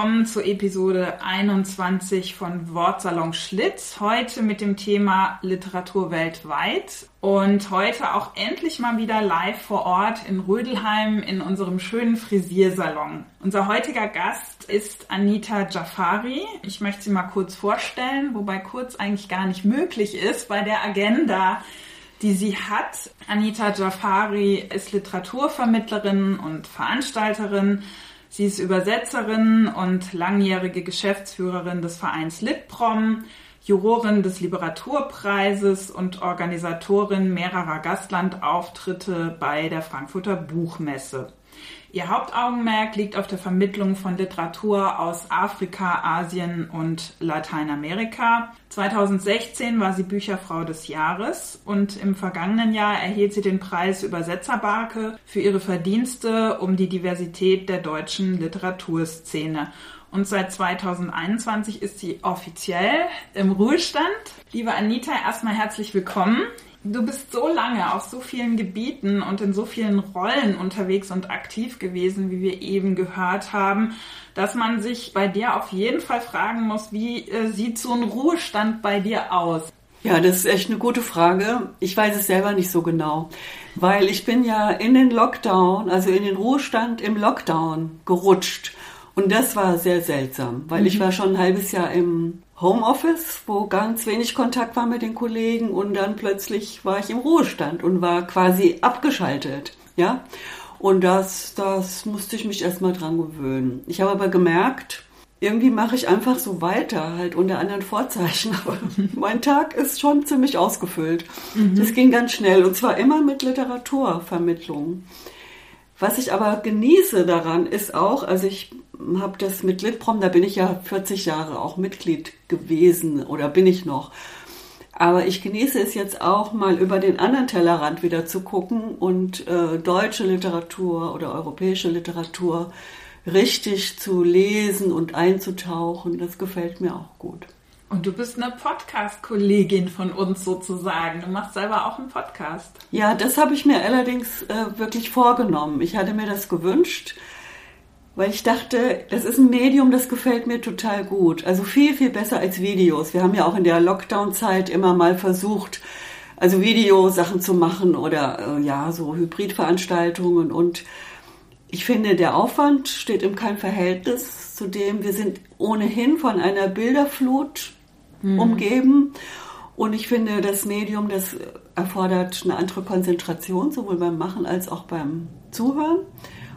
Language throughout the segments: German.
Willkommen zur Episode 21 von Wortsalon Schlitz. Heute mit dem Thema Literatur weltweit und heute auch endlich mal wieder live vor Ort in Rödelheim in unserem schönen Frisiersalon. Unser heutiger Gast ist Anita Jafari. Ich möchte sie mal kurz vorstellen, wobei kurz eigentlich gar nicht möglich ist bei der Agenda die sie hat. Anita Jafari ist Literaturvermittlerin und Veranstalterin Sie ist Übersetzerin und langjährige Geschäftsführerin des Vereins Litprom, Jurorin des Literaturpreises und Organisatorin mehrerer Gastlandauftritte bei der Frankfurter Buchmesse. Ihr Hauptaugenmerk liegt auf der Vermittlung von Literatur aus Afrika, Asien und Lateinamerika. 2016 war sie Bücherfrau des Jahres und im vergangenen Jahr erhielt sie den Preis Übersetzerbarke für ihre Verdienste um die Diversität der deutschen Literaturszene. Und seit 2021 ist sie offiziell im Ruhestand. Liebe Anita, erstmal herzlich willkommen. Du bist so lange auf so vielen Gebieten und in so vielen Rollen unterwegs und aktiv gewesen, wie wir eben gehört haben, dass man sich bei dir auf jeden Fall fragen muss, wie äh, sieht so ein Ruhestand bei dir aus? Ja, das ist echt eine gute Frage. Ich weiß es selber nicht so genau, weil ich bin ja in den Lockdown, also in den Ruhestand im Lockdown gerutscht. Und das war sehr seltsam, weil mhm. ich war schon ein halbes Jahr im Homeoffice, wo ganz wenig Kontakt war mit den Kollegen und dann plötzlich war ich im Ruhestand und war quasi abgeschaltet, ja. Und das, das musste ich mich erstmal dran gewöhnen. Ich habe aber gemerkt, irgendwie mache ich einfach so weiter, halt unter anderen Vorzeichen. Aber mein Tag ist schon ziemlich ausgefüllt. Mhm. Das ging ganz schnell und zwar immer mit Literaturvermittlung. Was ich aber genieße daran ist auch, also ich habe das mit Litprom, da bin ich ja 40 Jahre auch Mitglied gewesen oder bin ich noch. Aber ich genieße es jetzt auch mal über den anderen Tellerrand wieder zu gucken und äh, deutsche Literatur oder europäische Literatur richtig zu lesen und einzutauchen. Das gefällt mir auch gut. Und du bist eine Podcast-Kollegin von uns sozusagen. Du machst selber auch einen Podcast. Ja, das habe ich mir allerdings äh, wirklich vorgenommen. Ich hatte mir das gewünscht weil ich dachte, das ist ein Medium, das gefällt mir total gut. Also viel, viel besser als Videos. Wir haben ja auch in der Lockdown-Zeit immer mal versucht, also Videosachen zu machen oder äh, ja, so Hybridveranstaltungen und ich finde, der Aufwand steht im kein Verhältnis zu dem, wir sind ohnehin von einer Bilderflut mhm. umgeben. Und ich finde, das Medium, das erfordert eine andere Konzentration, sowohl beim Machen als auch beim Zuhören.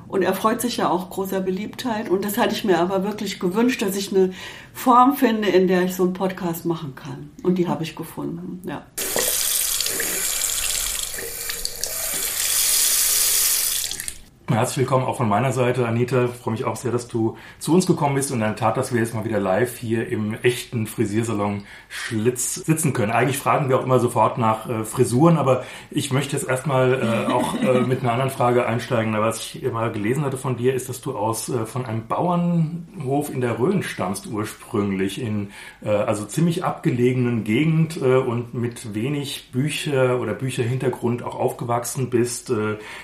Und er freut sich ja auch großer Beliebtheit. Und das hatte ich mir aber wirklich gewünscht, dass ich eine Form finde, in der ich so einen Podcast machen kann. Und die habe ich gefunden, ja. Herzlich willkommen auch von meiner Seite, Anita. Ich freue mich auch sehr, dass du zu uns gekommen bist und der Tat, dass wir jetzt mal wieder live hier im echten Frisiersalon Schlitz sitzen können. Eigentlich fragen wir auch immer sofort nach äh, Frisuren, aber ich möchte jetzt erstmal äh, auch äh, mit einer anderen Frage einsteigen. Was ich mal gelesen hatte von dir, ist, dass du aus äh, von einem Bauernhof in der Rhön stammst ursprünglich, in äh, also ziemlich abgelegenen Gegend äh, und mit wenig Bücher oder Bücherhintergrund auch aufgewachsen bist.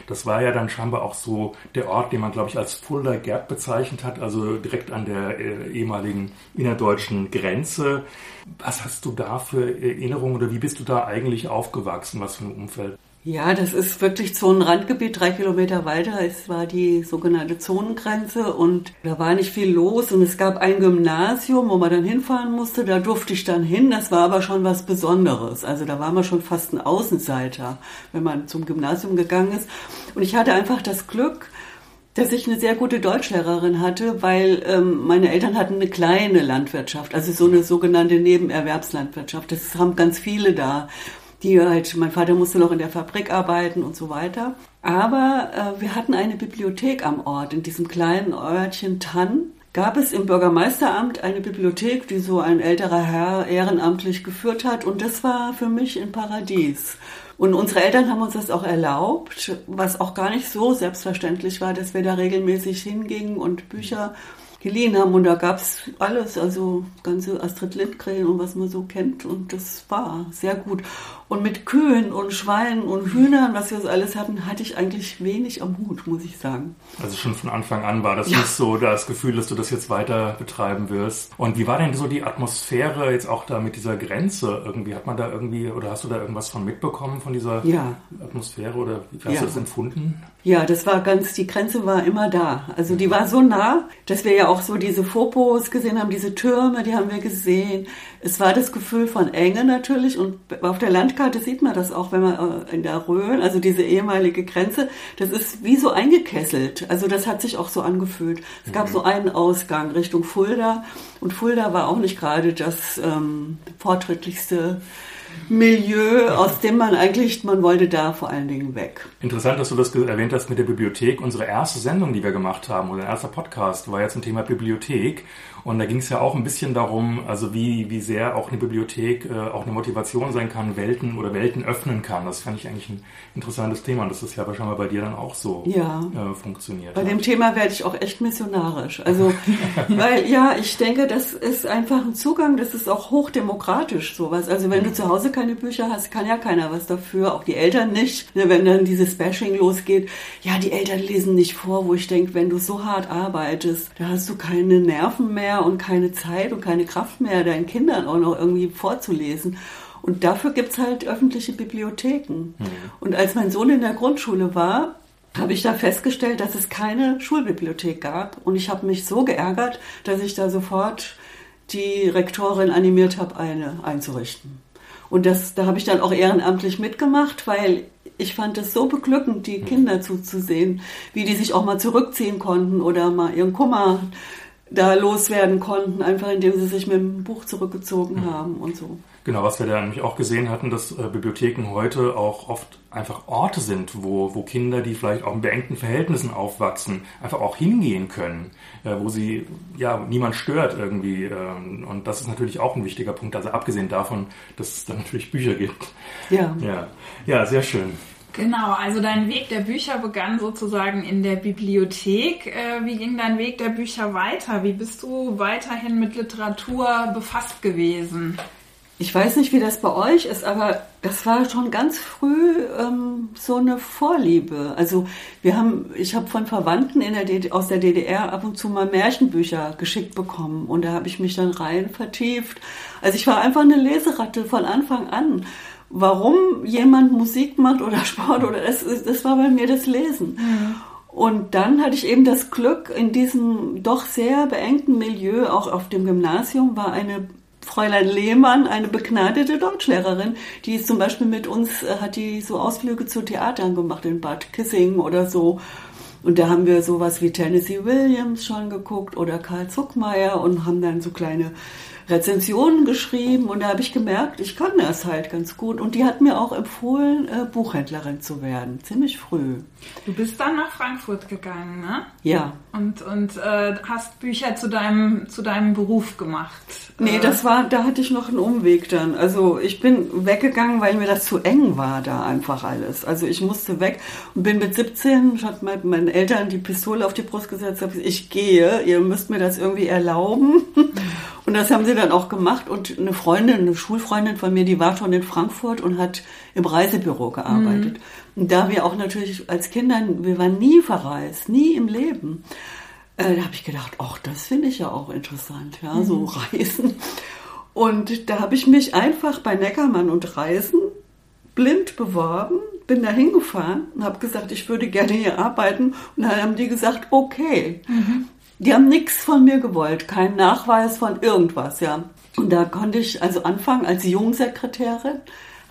das war ja dann scheinbar auch so so der Ort, den man, glaube ich, als Fulda Gerd bezeichnet hat, also direkt an der äh, ehemaligen innerdeutschen Grenze. Was hast du da für Erinnerungen oder wie bist du da eigentlich aufgewachsen? Was für ein Umfeld? Ja, das ist wirklich Zonenrandgebiet, drei Kilometer weiter. Es war die sogenannte Zonengrenze und da war nicht viel los und es gab ein Gymnasium, wo man dann hinfahren musste. Da durfte ich dann hin. Das war aber schon was Besonderes. Also da war man schon fast ein Außenseiter, wenn man zum Gymnasium gegangen ist. Und ich hatte einfach das Glück, dass ich eine sehr gute Deutschlehrerin hatte, weil ähm, meine Eltern hatten eine kleine Landwirtschaft, also so eine sogenannte Nebenerwerbslandwirtschaft. Das haben ganz viele da die halt, mein Vater musste noch in der Fabrik arbeiten und so weiter. Aber äh, wir hatten eine Bibliothek am Ort, in diesem kleinen Örtchen Tann. Gab es im Bürgermeisteramt eine Bibliothek, die so ein älterer Herr ehrenamtlich geführt hat. Und das war für mich ein Paradies. Und unsere Eltern haben uns das auch erlaubt, was auch gar nicht so selbstverständlich war, dass wir da regelmäßig hingingen und Bücher geliehen haben. Und da gab's alles, also ganze Astrid Lindgren und was man so kennt. Und das war sehr gut. Und mit Kühen und Schweinen und Hühnern, was wir so alles hatten, hatte ich eigentlich wenig am Hut, muss ich sagen. Also schon von Anfang an war das ja. nicht so das Gefühl, dass du das jetzt weiter betreiben wirst. Und wie war denn so die Atmosphäre jetzt auch da mit dieser Grenze? Irgendwie hat man da irgendwie oder hast du da irgendwas von mitbekommen von dieser ja. Atmosphäre oder wie hast ja. du das empfunden? Ja, das war ganz, die Grenze war immer da. Also die war so nah, dass wir ja auch so diese Fotos gesehen haben, diese Türme, die haben wir gesehen. Es war das Gefühl von Enge natürlich und auf der Landkarte sieht man das auch, wenn man äh, in der Rhön, also diese ehemalige Grenze, das ist wie so eingekesselt. Also das hat sich auch so angefühlt. Es gab mhm. so einen Ausgang Richtung Fulda und Fulda war auch nicht gerade das ähm, fortschrittlichste Milieu, aus dem man eigentlich, man wollte da vor allen Dingen weg. Interessant, dass du das erwähnt hast mit der Bibliothek. Unsere erste Sendung, die wir gemacht haben, oder erster Podcast, war ja zum Thema Bibliothek. Und da ging es ja auch ein bisschen darum, also wie, wie sehr auch eine Bibliothek äh, auch eine Motivation sein kann, Welten oder Welten öffnen kann. Das fand ich eigentlich ein interessantes Thema und das ist ja wahrscheinlich bei dir dann auch so ja. äh, funktioniert. Bei hat. dem Thema werde ich auch echt missionarisch. Also, weil ja, ich denke, das ist einfach ein Zugang, das ist auch hochdemokratisch sowas. Also wenn du zu Hause keine Bücher hast, kann ja keiner was dafür, auch die Eltern nicht. Ne, wenn dann dieses Bashing losgeht, ja, die Eltern lesen nicht vor, wo ich denke, wenn du so hart arbeitest, da hast du keine Nerven mehr und keine Zeit und keine Kraft mehr, deinen Kindern auch noch irgendwie vorzulesen. Und dafür gibt es halt öffentliche Bibliotheken. Mhm. Und als mein Sohn in der Grundschule war, habe ich da festgestellt, dass es keine Schulbibliothek gab. Und ich habe mich so geärgert, dass ich da sofort die Rektorin animiert habe, eine einzurichten. Und das, da habe ich dann auch ehrenamtlich mitgemacht, weil ich fand es so beglückend, die mhm. Kinder zuzusehen, wie die sich auch mal zurückziehen konnten oder mal ihren Kummer da loswerden konnten, einfach indem sie sich mit dem Buch zurückgezogen mhm. haben und so. Genau, was wir da nämlich auch gesehen hatten, dass äh, Bibliotheken heute auch oft einfach Orte sind, wo, wo Kinder, die vielleicht auch in beengten Verhältnissen aufwachsen, einfach auch hingehen können, äh, wo sie, ja, niemand stört irgendwie. Ähm, und das ist natürlich auch ein wichtiger Punkt, also abgesehen davon, dass es da natürlich Bücher gibt. Ja. Ja, ja sehr schön. Genau, also dein Weg der Bücher begann sozusagen in der Bibliothek. Äh, wie ging dein Weg der Bücher weiter? Wie bist du weiterhin mit Literatur befasst gewesen? Ich weiß nicht, wie das bei euch ist, aber das war schon ganz früh ähm, so eine Vorliebe. Also wir haben, ich habe von Verwandten in der DD, aus der DDR ab und zu mal Märchenbücher geschickt bekommen und da habe ich mich dann rein vertieft. Also ich war einfach eine Leseratte von Anfang an warum jemand Musik macht oder Sport oder das, das war bei mir das Lesen. Mhm. Und dann hatte ich eben das Glück, in diesem doch sehr beengten Milieu, auch auf dem Gymnasium, war eine Fräulein Lehmann, eine begnadete Deutschlehrerin, die zum Beispiel mit uns, äh, hat die so Ausflüge zu Theatern gemacht in Bad Kissing oder so. Und da haben wir sowas wie Tennessee Williams schon geguckt oder Karl Zuckmeier und haben dann so kleine Rezensionen geschrieben und da habe ich gemerkt, ich kann das halt ganz gut. Und die hat mir auch empfohlen, äh, Buchhändlerin zu werden, ziemlich früh. Du bist dann nach Frankfurt gegangen, ne? Ja. Und, und äh, hast Bücher zu deinem, zu deinem Beruf gemacht. Nee, äh, das war, da hatte ich noch einen Umweg dann. Also ich bin weggegangen, weil mir das zu eng war da einfach alles. Also ich musste weg und bin mit 17, ich hatte meinen Eltern die Pistole auf die Brust gesetzt, ich gehe, ihr müsst mir das irgendwie erlauben. Und das haben sie dann auch gemacht. Und eine Freundin, eine Schulfreundin von mir, die war schon in Frankfurt und hat im Reisebüro gearbeitet. Mhm. Und da wir auch natürlich als Kinder, wir waren nie verreist, nie im Leben. Äh, da habe ich gedacht, ach, das finde ich ja auch interessant, ja, mhm. so Reisen. Und da habe ich mich einfach bei Neckermann und Reisen blind beworben, bin da hingefahren und habe gesagt, ich würde gerne hier arbeiten. Und dann haben die gesagt, okay. Mhm. Die haben nichts von mir gewollt, keinen Nachweis von irgendwas, ja. Und da konnte ich also anfangen als Jungsekretärin,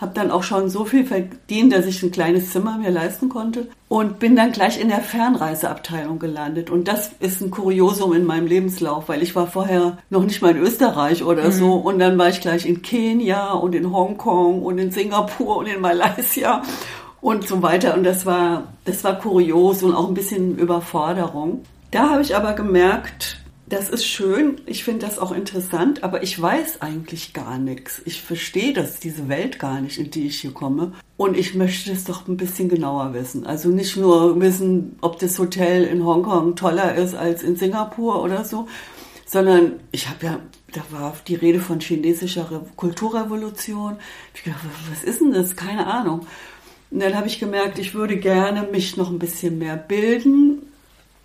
habe dann auch schon so viel verdient, dass ich ein kleines Zimmer mir leisten konnte und bin dann gleich in der Fernreiseabteilung gelandet. Und das ist ein Kuriosum in meinem Lebenslauf, weil ich war vorher noch nicht mal in Österreich oder mhm. so und dann war ich gleich in Kenia und in Hongkong und in Singapur und in Malaysia und so weiter. Und das war, das war kurios und auch ein bisschen Überforderung. Da habe ich aber gemerkt, das ist schön, ich finde das auch interessant, aber ich weiß eigentlich gar nichts. Ich verstehe das, diese Welt gar nicht, in die ich hier komme. Und ich möchte es doch ein bisschen genauer wissen. Also nicht nur wissen, ob das Hotel in Hongkong toller ist als in Singapur oder so, sondern ich habe ja, da war die Rede von chinesischer Kulturrevolution. Ich dachte, was ist denn das? Keine Ahnung. Und dann habe ich gemerkt, ich würde gerne mich noch ein bisschen mehr bilden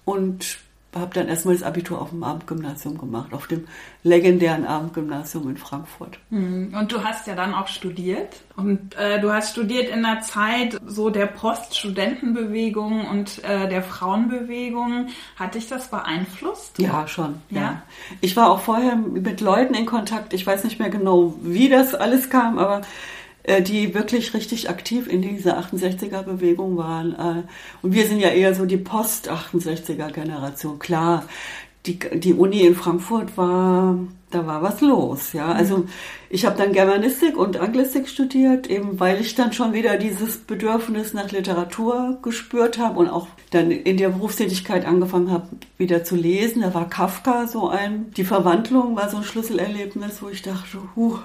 und habe dann erstmal das Abitur auf dem Abendgymnasium gemacht, auf dem legendären Abendgymnasium in Frankfurt. Hm, und du hast ja dann auch studiert. Und äh, du hast studiert in der Zeit so der Poststudentenbewegung und äh, der Frauenbewegung. Hat dich das beeinflusst? Ja, schon. Ja? ja. Ich war auch vorher mit Leuten in Kontakt. Ich weiß nicht mehr genau, wie das alles kam, aber die wirklich richtig aktiv in dieser 68er-Bewegung waren. Äh, und wir sind ja eher so die Post-68er-Generation. Klar, die, die Uni in Frankfurt war, da war was los, ja. Mhm. Also ich habe dann Germanistik und Anglistik studiert, eben weil ich dann schon wieder dieses Bedürfnis nach Literatur gespürt habe und auch dann in der Berufstätigkeit angefangen habe, wieder zu lesen. Da war Kafka so ein, die Verwandlung war so ein Schlüsselerlebnis, wo ich dachte, huh,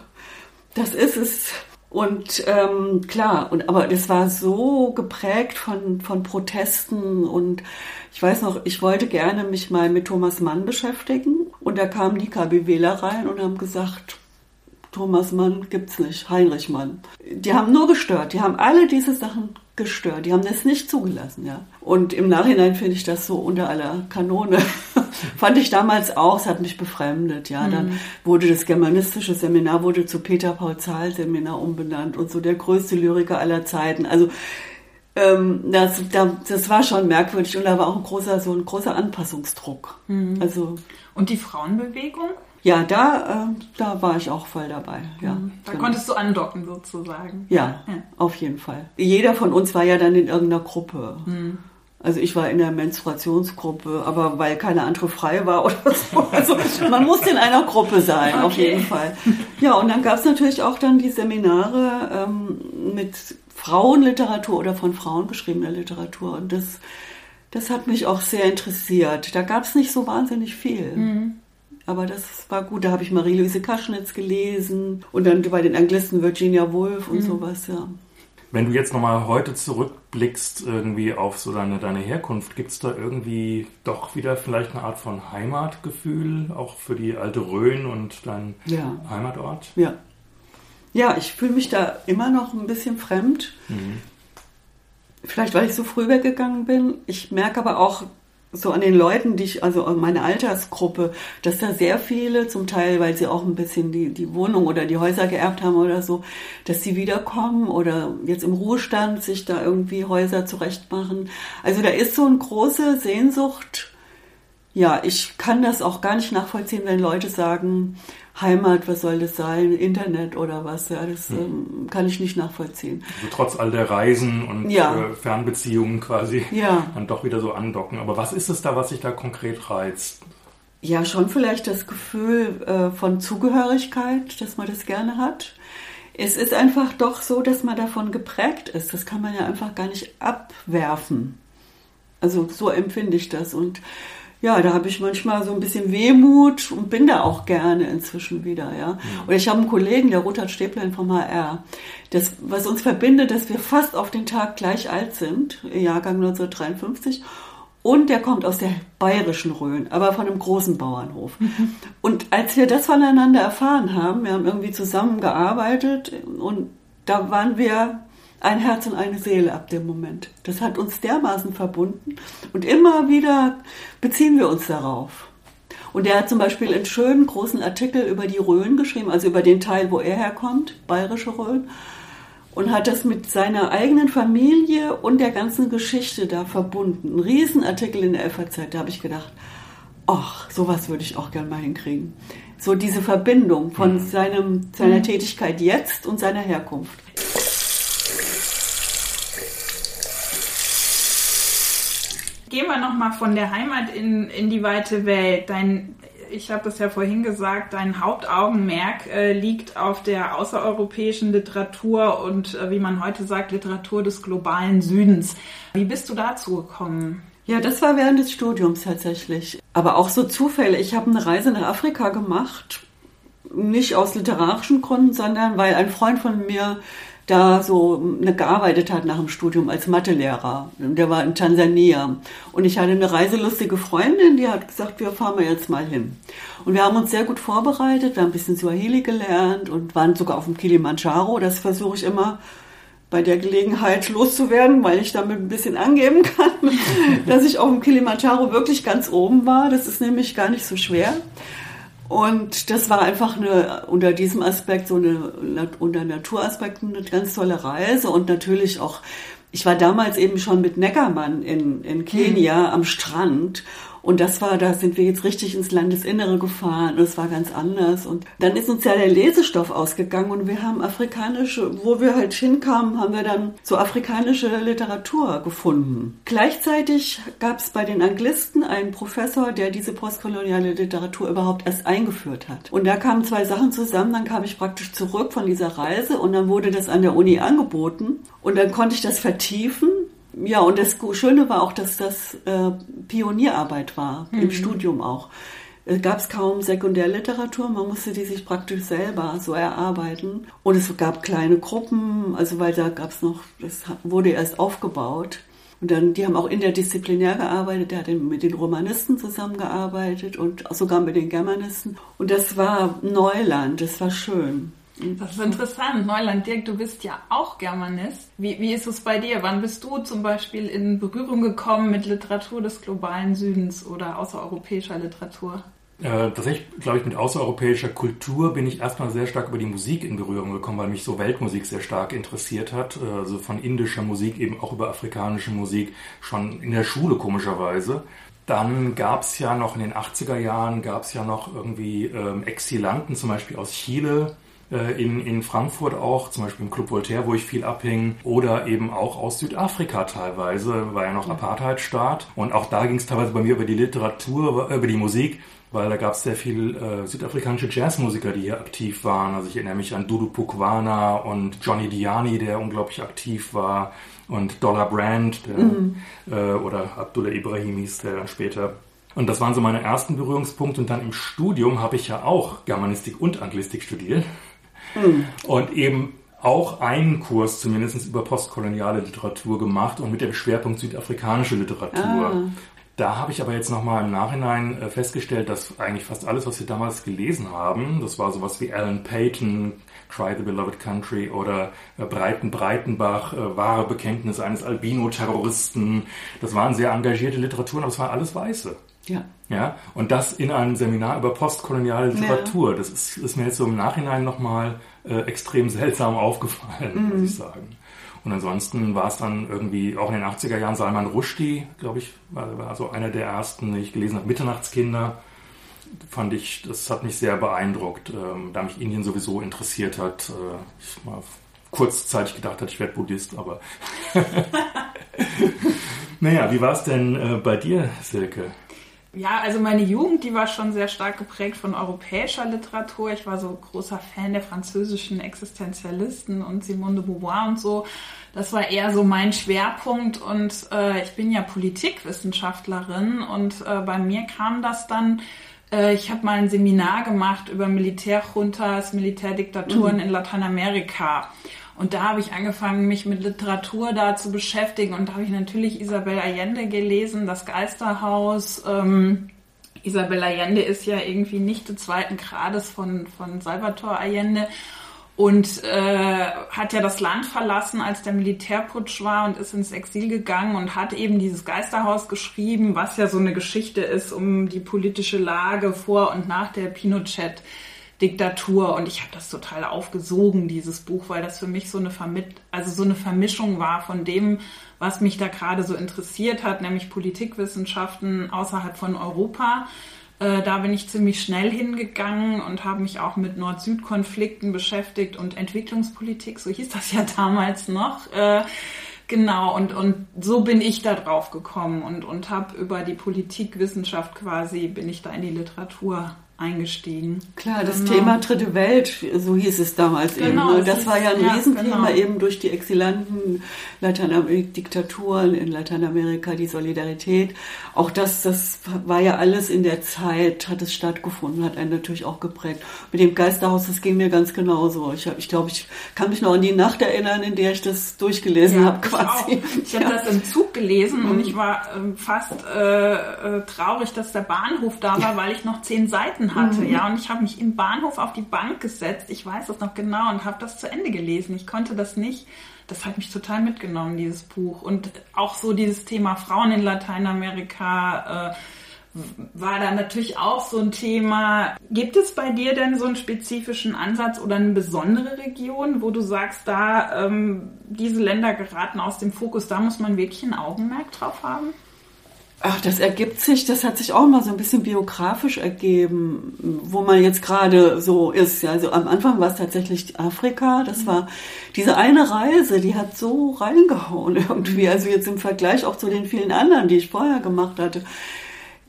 das ist es, und ähm, klar, und aber das war so geprägt von, von Protesten und ich weiß noch, ich wollte gerne mich mal mit Thomas Mann beschäftigen. Und da kamen die KBWler rein und haben gesagt, Thomas Mann gibt's nicht, Heinrich Mann. Die haben nur gestört, die haben alle diese Sachen gestört, die haben das nicht zugelassen, ja. Und im Nachhinein finde ich das so unter aller Kanone. Fand ich damals auch, es hat mich befremdet, ja. Mhm. Dann wurde das germanistische Seminar wurde zu Peter Paul Zahl Seminar umbenannt und so der größte Lyriker aller Zeiten. Also ähm, das, das war schon merkwürdig und da war auch ein großer, so ein großer Anpassungsdruck. Mhm. Also und die Frauenbewegung? Ja, da, äh, da war ich auch voll dabei. Ja, mhm. da genau. konntest du andocken sozusagen. Ja, ja, auf jeden Fall. Jeder von uns war ja dann in irgendeiner Gruppe. Mhm. Also ich war in der Menstruationsgruppe, aber weil keine andere frei war oder so. Also man musste in einer Gruppe sein, okay. auf jeden Fall. Ja, und dann gab es natürlich auch dann die Seminare ähm, mit Frauenliteratur oder von Frauen geschriebener Literatur. Und das, das hat mich auch sehr interessiert. Da gab es nicht so wahnsinnig viel. Mhm. Aber das war gut. Da habe ich Marie-Louise Kaschnitz gelesen und dann bei den Anglisten Virginia Woolf und mhm. sowas, ja. Wenn du jetzt nochmal heute zurückblickst irgendwie auf so deine, deine Herkunft, gibt es da irgendwie doch wieder vielleicht eine Art von Heimatgefühl, auch für die alte Rhön und dein ja. Heimatort? Ja. Ja, ich fühle mich da immer noch ein bisschen fremd. Mhm. Vielleicht, weil ich so früh weggegangen bin. Ich merke aber auch, so an den Leuten, die ich, also meine Altersgruppe, dass da sehr viele, zum Teil, weil sie auch ein bisschen die, die Wohnung oder die Häuser geerbt haben oder so, dass sie wiederkommen oder jetzt im Ruhestand sich da irgendwie Häuser zurechtmachen. Also da ist so eine große Sehnsucht. Ja, ich kann das auch gar nicht nachvollziehen, wenn Leute sagen, Heimat, was soll das sein, Internet oder was, ja, das hm. ähm, kann ich nicht nachvollziehen. Also trotz all der Reisen und ja. äh, Fernbeziehungen quasi ja. dann doch wieder so andocken. Aber was ist es da, was sich da konkret reizt? Ja, schon vielleicht das Gefühl äh, von Zugehörigkeit, dass man das gerne hat. Es ist einfach doch so, dass man davon geprägt ist. Das kann man ja einfach gar nicht abwerfen. Also so empfinde ich das. Und ja, da habe ich manchmal so ein bisschen Wehmut und bin da auch gerne inzwischen wieder, ja. Mhm. Und ich habe einen Kollegen, der Ruthard Stäblein vom HR, das, was uns verbindet, dass wir fast auf den Tag gleich alt sind, Jahrgang 1953. Und der kommt aus der bayerischen Rhön, aber von einem großen Bauernhof. Und als wir das voneinander erfahren haben, wir haben irgendwie zusammengearbeitet und da waren wir ein Herz und eine Seele ab dem Moment. Das hat uns dermaßen verbunden und immer wieder beziehen wir uns darauf. Und er hat zum Beispiel einen schönen großen Artikel über die Rhön geschrieben, also über den Teil, wo er herkommt, bayerische Rhön, und hat das mit seiner eigenen Familie und der ganzen Geschichte da verbunden. Ein Riesenartikel in der FAZ, da habe ich gedacht, ach, sowas würde ich auch gern mal hinkriegen. So diese Verbindung von mhm. seinem, seiner mhm. Tätigkeit jetzt und seiner Herkunft. Gehen wir nochmal von der Heimat in, in die weite Welt. Dein ich habe das ja vorhin gesagt, dein Hauptaugenmerk äh, liegt auf der außereuropäischen Literatur und äh, wie man heute sagt, Literatur des globalen Südens. Wie bist du dazu gekommen? Ja, das war während des Studiums tatsächlich. Aber auch so Zufälle. Ich habe eine Reise nach Afrika gemacht, nicht aus literarischen Gründen, sondern weil ein Freund von mir da so ne, gearbeitet hat nach dem Studium als Mathelehrer. Der war in Tansania. Und ich hatte eine reiselustige Freundin, die hat gesagt, wir fahren wir jetzt mal hin. Und wir haben uns sehr gut vorbereitet, wir haben ein bisschen Swahili gelernt und waren sogar auf dem Kilimanjaro. Das versuche ich immer bei der Gelegenheit loszuwerden, weil ich damit ein bisschen angeben kann, dass ich auf dem Kilimanjaro wirklich ganz oben war. Das ist nämlich gar nicht so schwer. Und das war einfach eine, unter diesem Aspekt, so eine, unter Naturaspekten eine ganz tolle Reise und natürlich auch, ich war damals eben schon mit Neckermann in, in Kenia mhm. am Strand und das war, da sind wir jetzt richtig ins Landesinnere gefahren und es war ganz anders. Und dann ist uns ja der Lesestoff ausgegangen und wir haben afrikanische, wo wir halt hinkamen, haben wir dann so afrikanische Literatur gefunden. Gleichzeitig gab es bei den Anglisten einen Professor, der diese postkoloniale Literatur überhaupt erst eingeführt hat. Und da kamen zwei Sachen zusammen, dann kam ich praktisch zurück von dieser Reise und dann wurde das an der Uni angeboten und dann konnte ich das vertiefen ja, und das Schöne war auch, dass das äh, Pionierarbeit war, mhm. im Studium auch. Es gab kaum Sekundärliteratur, man musste die sich praktisch selber so erarbeiten. Und es gab kleine Gruppen, also weil da gab es noch, das wurde erst aufgebaut. Und dann, die haben auch interdisziplinär gearbeitet, der hat mit den Romanisten zusammengearbeitet und sogar mit den Germanisten. Und das war Neuland, das war schön. Das ist interessant. Neuland, Dirk, du bist ja auch Germanist. Wie, wie ist es bei dir? Wann bist du zum Beispiel in Berührung gekommen mit Literatur des globalen Südens oder außereuropäischer Literatur? Äh, tatsächlich, glaube ich, mit außereuropäischer Kultur bin ich erstmal sehr stark über die Musik in Berührung gekommen, weil mich so Weltmusik sehr stark interessiert hat. Also von indischer Musik, eben auch über afrikanische Musik, schon in der Schule komischerweise. Dann gab es ja noch in den 80er Jahren, gab es ja noch irgendwie ähm, Exilanten, zum Beispiel aus Chile, in, in Frankfurt auch, zum Beispiel im Club Voltaire, wo ich viel abhing, oder eben auch aus Südafrika teilweise, war ja noch Apartheidstaat. Und auch da ging es teilweise bei mir über die Literatur, über die Musik, weil da gab es sehr viel äh, südafrikanische Jazzmusiker, die hier aktiv waren. Also ich erinnere mich an Dudu Pukwana und Johnny Diani, der unglaublich aktiv war, und Dollar Brand der, mhm. äh, oder Abdullah Ibrahim hieß der dann später. Und das waren so meine ersten Berührungspunkte. Und dann im Studium habe ich ja auch Germanistik und Anglistik studiert. Mhm. Und eben auch einen Kurs zumindest über postkoloniale Literatur gemacht und mit dem Schwerpunkt südafrikanische Literatur. Ah. Da habe ich aber jetzt nochmal im Nachhinein äh, festgestellt, dass eigentlich fast alles, was wir damals gelesen haben, das war sowas wie Alan Payton, Try the Beloved Country oder äh, Breiten Breitenbach, äh, wahre Bekenntnis eines Albino-Terroristen. Das waren sehr engagierte Literaturen, aber es waren alles Weiße. Ja. Ja, und das in einem Seminar über postkoloniale Literatur. Ja. Das ist, ist, mir jetzt so im Nachhinein nochmal äh, extrem seltsam aufgefallen, mhm. muss ich sagen. Und ansonsten war es dann irgendwie auch in den 80er Jahren Salman Rushdie, glaube ich, war, war so einer der ersten, die ich gelesen habe, Mitternachtskinder. Fand ich, das hat mich sehr beeindruckt, ähm, da mich Indien sowieso interessiert hat. Äh, ich mal kurzzeitig gedacht hatte, ich werde Buddhist, aber naja, wie war es denn äh, bei dir, Silke? Ja, also meine Jugend, die war schon sehr stark geprägt von europäischer Literatur. Ich war so großer Fan der französischen Existenzialisten und Simone de Beauvoir und so. Das war eher so mein Schwerpunkt und äh, ich bin ja Politikwissenschaftlerin und äh, bei mir kam das dann äh, ich habe mal ein Seminar gemacht über Militärjuntas, Militärdiktaturen mhm. in Lateinamerika. Und da habe ich angefangen, mich mit Literatur da zu beschäftigen. Und da habe ich natürlich Isabel Allende gelesen, das Geisterhaus. Ähm, Isabel Allende ist ja irgendwie nicht des zweiten Grades von, von Salvador Allende und äh, hat ja das Land verlassen, als der Militärputsch war und ist ins Exil gegangen und hat eben dieses Geisterhaus geschrieben, was ja so eine Geschichte ist um die politische Lage vor und nach der Pinochet Diktatur und ich habe das total aufgesogen, dieses Buch, weil das für mich so eine Vermit also so eine Vermischung war von dem, was mich da gerade so interessiert hat, nämlich Politikwissenschaften außerhalb von Europa. Äh, da bin ich ziemlich schnell hingegangen und habe mich auch mit Nord-Süd-Konflikten beschäftigt und Entwicklungspolitik, so hieß das ja damals noch. Äh, Genau, und, und so bin ich da drauf gekommen und, und habe über die Politikwissenschaft quasi, bin ich da in die Literatur eingestiegen. Klar, das genau. Thema Dritte Welt, so hieß es damals genau, eben. Ne? Das war ja ein ja, Riesenthema genau. eben durch die exilanten Diktaturen in Lateinamerika, die Solidarität. Auch das, das war ja alles in der Zeit, hat es stattgefunden, hat einen natürlich auch geprägt. Mit dem Geisterhaus, das ging mir ganz genauso. Ich, hab, ich glaube, ich kann mich noch an die Nacht erinnern, in der ich das durchgelesen ja, habe quasi. Ich, ich ja. habe das im Zug gelesen mhm. und ich war äh, fast äh, traurig, dass der Bahnhof da war, weil ich noch zehn Seiten hatte, mhm. ja, und ich habe mich im Bahnhof auf die Bank gesetzt, ich weiß das noch genau, und habe das zu Ende gelesen. Ich konnte das nicht. Das hat mich total mitgenommen, dieses Buch. Und auch so dieses Thema Frauen in Lateinamerika äh, war da natürlich auch so ein Thema. Gibt es bei dir denn so einen spezifischen Ansatz oder eine besondere Region, wo du sagst, da ähm, diese Länder geraten aus dem Fokus, da muss man wirklich ein Augenmerk drauf haben? Ach, das ergibt sich, das hat sich auch mal so ein bisschen biografisch ergeben, wo man jetzt gerade so ist. Also am Anfang war es tatsächlich Afrika. Das war diese eine Reise, die hat so reingehauen irgendwie. Also jetzt im Vergleich auch zu den vielen anderen, die ich vorher gemacht hatte,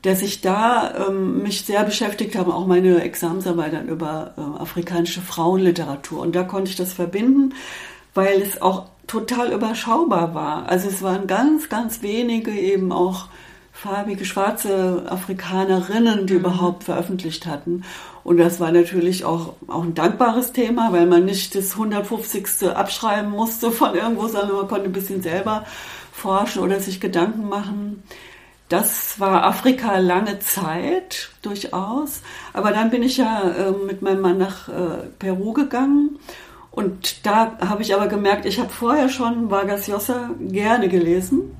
dass ich da ähm, mich sehr beschäftigt habe, auch meine Examensarbeit dann über äh, afrikanische Frauenliteratur. Und da konnte ich das verbinden, weil es auch total überschaubar war. Also es waren ganz, ganz wenige eben auch farbige, schwarze Afrikanerinnen, die mhm. überhaupt veröffentlicht hatten. Und das war natürlich auch, auch ein dankbares Thema, weil man nicht das 150. abschreiben musste von irgendwo, sondern man konnte ein bisschen selber forschen oder sich Gedanken machen. Das war Afrika lange Zeit, durchaus. Aber dann bin ich ja äh, mit meinem Mann nach äh, Peru gegangen. Und da habe ich aber gemerkt, ich habe vorher schon Vargas Llosa gerne gelesen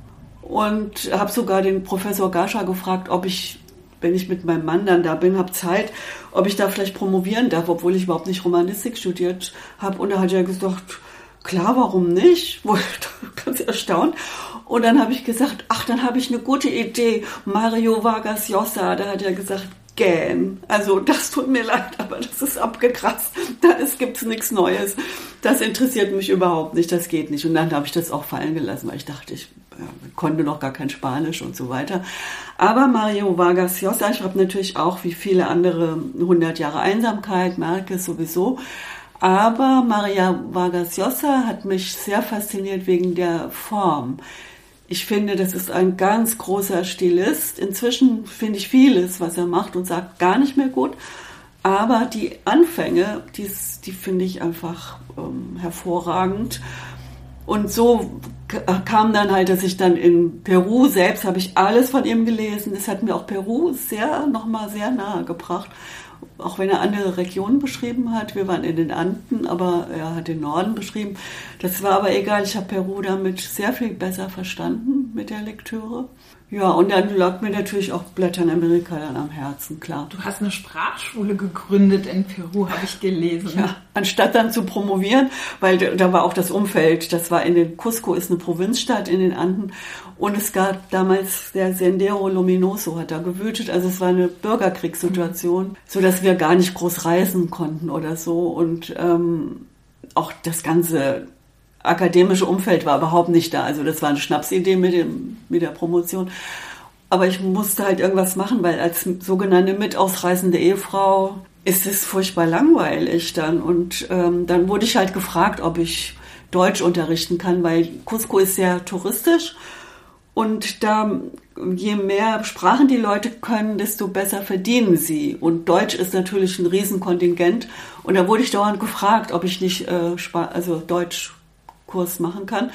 und habe sogar den Professor Gascha gefragt, ob ich, wenn ich mit meinem Mann dann da bin, habe Zeit, ob ich da vielleicht promovieren darf, obwohl ich überhaupt nicht Romanistik studiert habe. Und er hat ja gesagt, klar, warum nicht? Wurde ganz erstaunt. Und dann habe ich gesagt, ach, dann habe ich eine gute Idee. Mario Vargas Llosa, da hat er gesagt, gähn. Also das tut mir leid, aber das ist abgekratzt. Da gibt es nichts Neues. Das interessiert mich überhaupt nicht, das geht nicht. Und dann habe ich das auch fallen gelassen, weil ich dachte, ich konnte noch gar kein Spanisch und so weiter. Aber Mario Vargas Llosa schreibt natürlich auch wie viele andere 100 Jahre Einsamkeit, Marquez sowieso. Aber Maria Vargas Llosa hat mich sehr fasziniert wegen der Form. Ich finde, das ist ein ganz großer Stilist. Inzwischen finde ich vieles, was er macht und sagt, gar nicht mehr gut. Aber die Anfänge, die, die finde ich einfach ähm, hervorragend. Und so kam dann halt, dass ich dann in Peru selbst habe ich alles von ihm gelesen. Es hat mir auch Peru sehr, nochmal sehr nahe gebracht. Auch wenn er andere Regionen beschrieben hat. Wir waren in den Anden, aber er hat den Norden beschrieben. Das war aber egal. Ich habe Peru damit sehr viel besser verstanden mit der Lektüre. Ja, und dann lag mir natürlich auch Lateinamerika dann am Herzen, klar. Du hast eine Sprachschule gegründet in Peru, habe ich gelesen. Ja, anstatt dann zu promovieren, weil da war auch das Umfeld, das war in den Cusco ist eine Provinzstadt in den Anden und es gab damals der Sendero Luminoso hat da gewütet, also es war eine Bürgerkriegssituation, mhm. so dass wir gar nicht groß reisen konnten oder so und ähm, auch das ganze akademische Umfeld war überhaupt nicht da. Also das war eine Schnapsidee mit, dem, mit der Promotion. Aber ich musste halt irgendwas machen, weil als sogenannte mitausreißende Ehefrau ist es furchtbar langweilig dann. Und ähm, dann wurde ich halt gefragt, ob ich Deutsch unterrichten kann, weil Cusco ist sehr touristisch. Und da, je mehr Sprachen die Leute können, desto besser verdienen sie. Und Deutsch ist natürlich ein Riesenkontingent. Und da wurde ich dauernd gefragt, ob ich nicht äh, also Deutsch Kurs machen kann.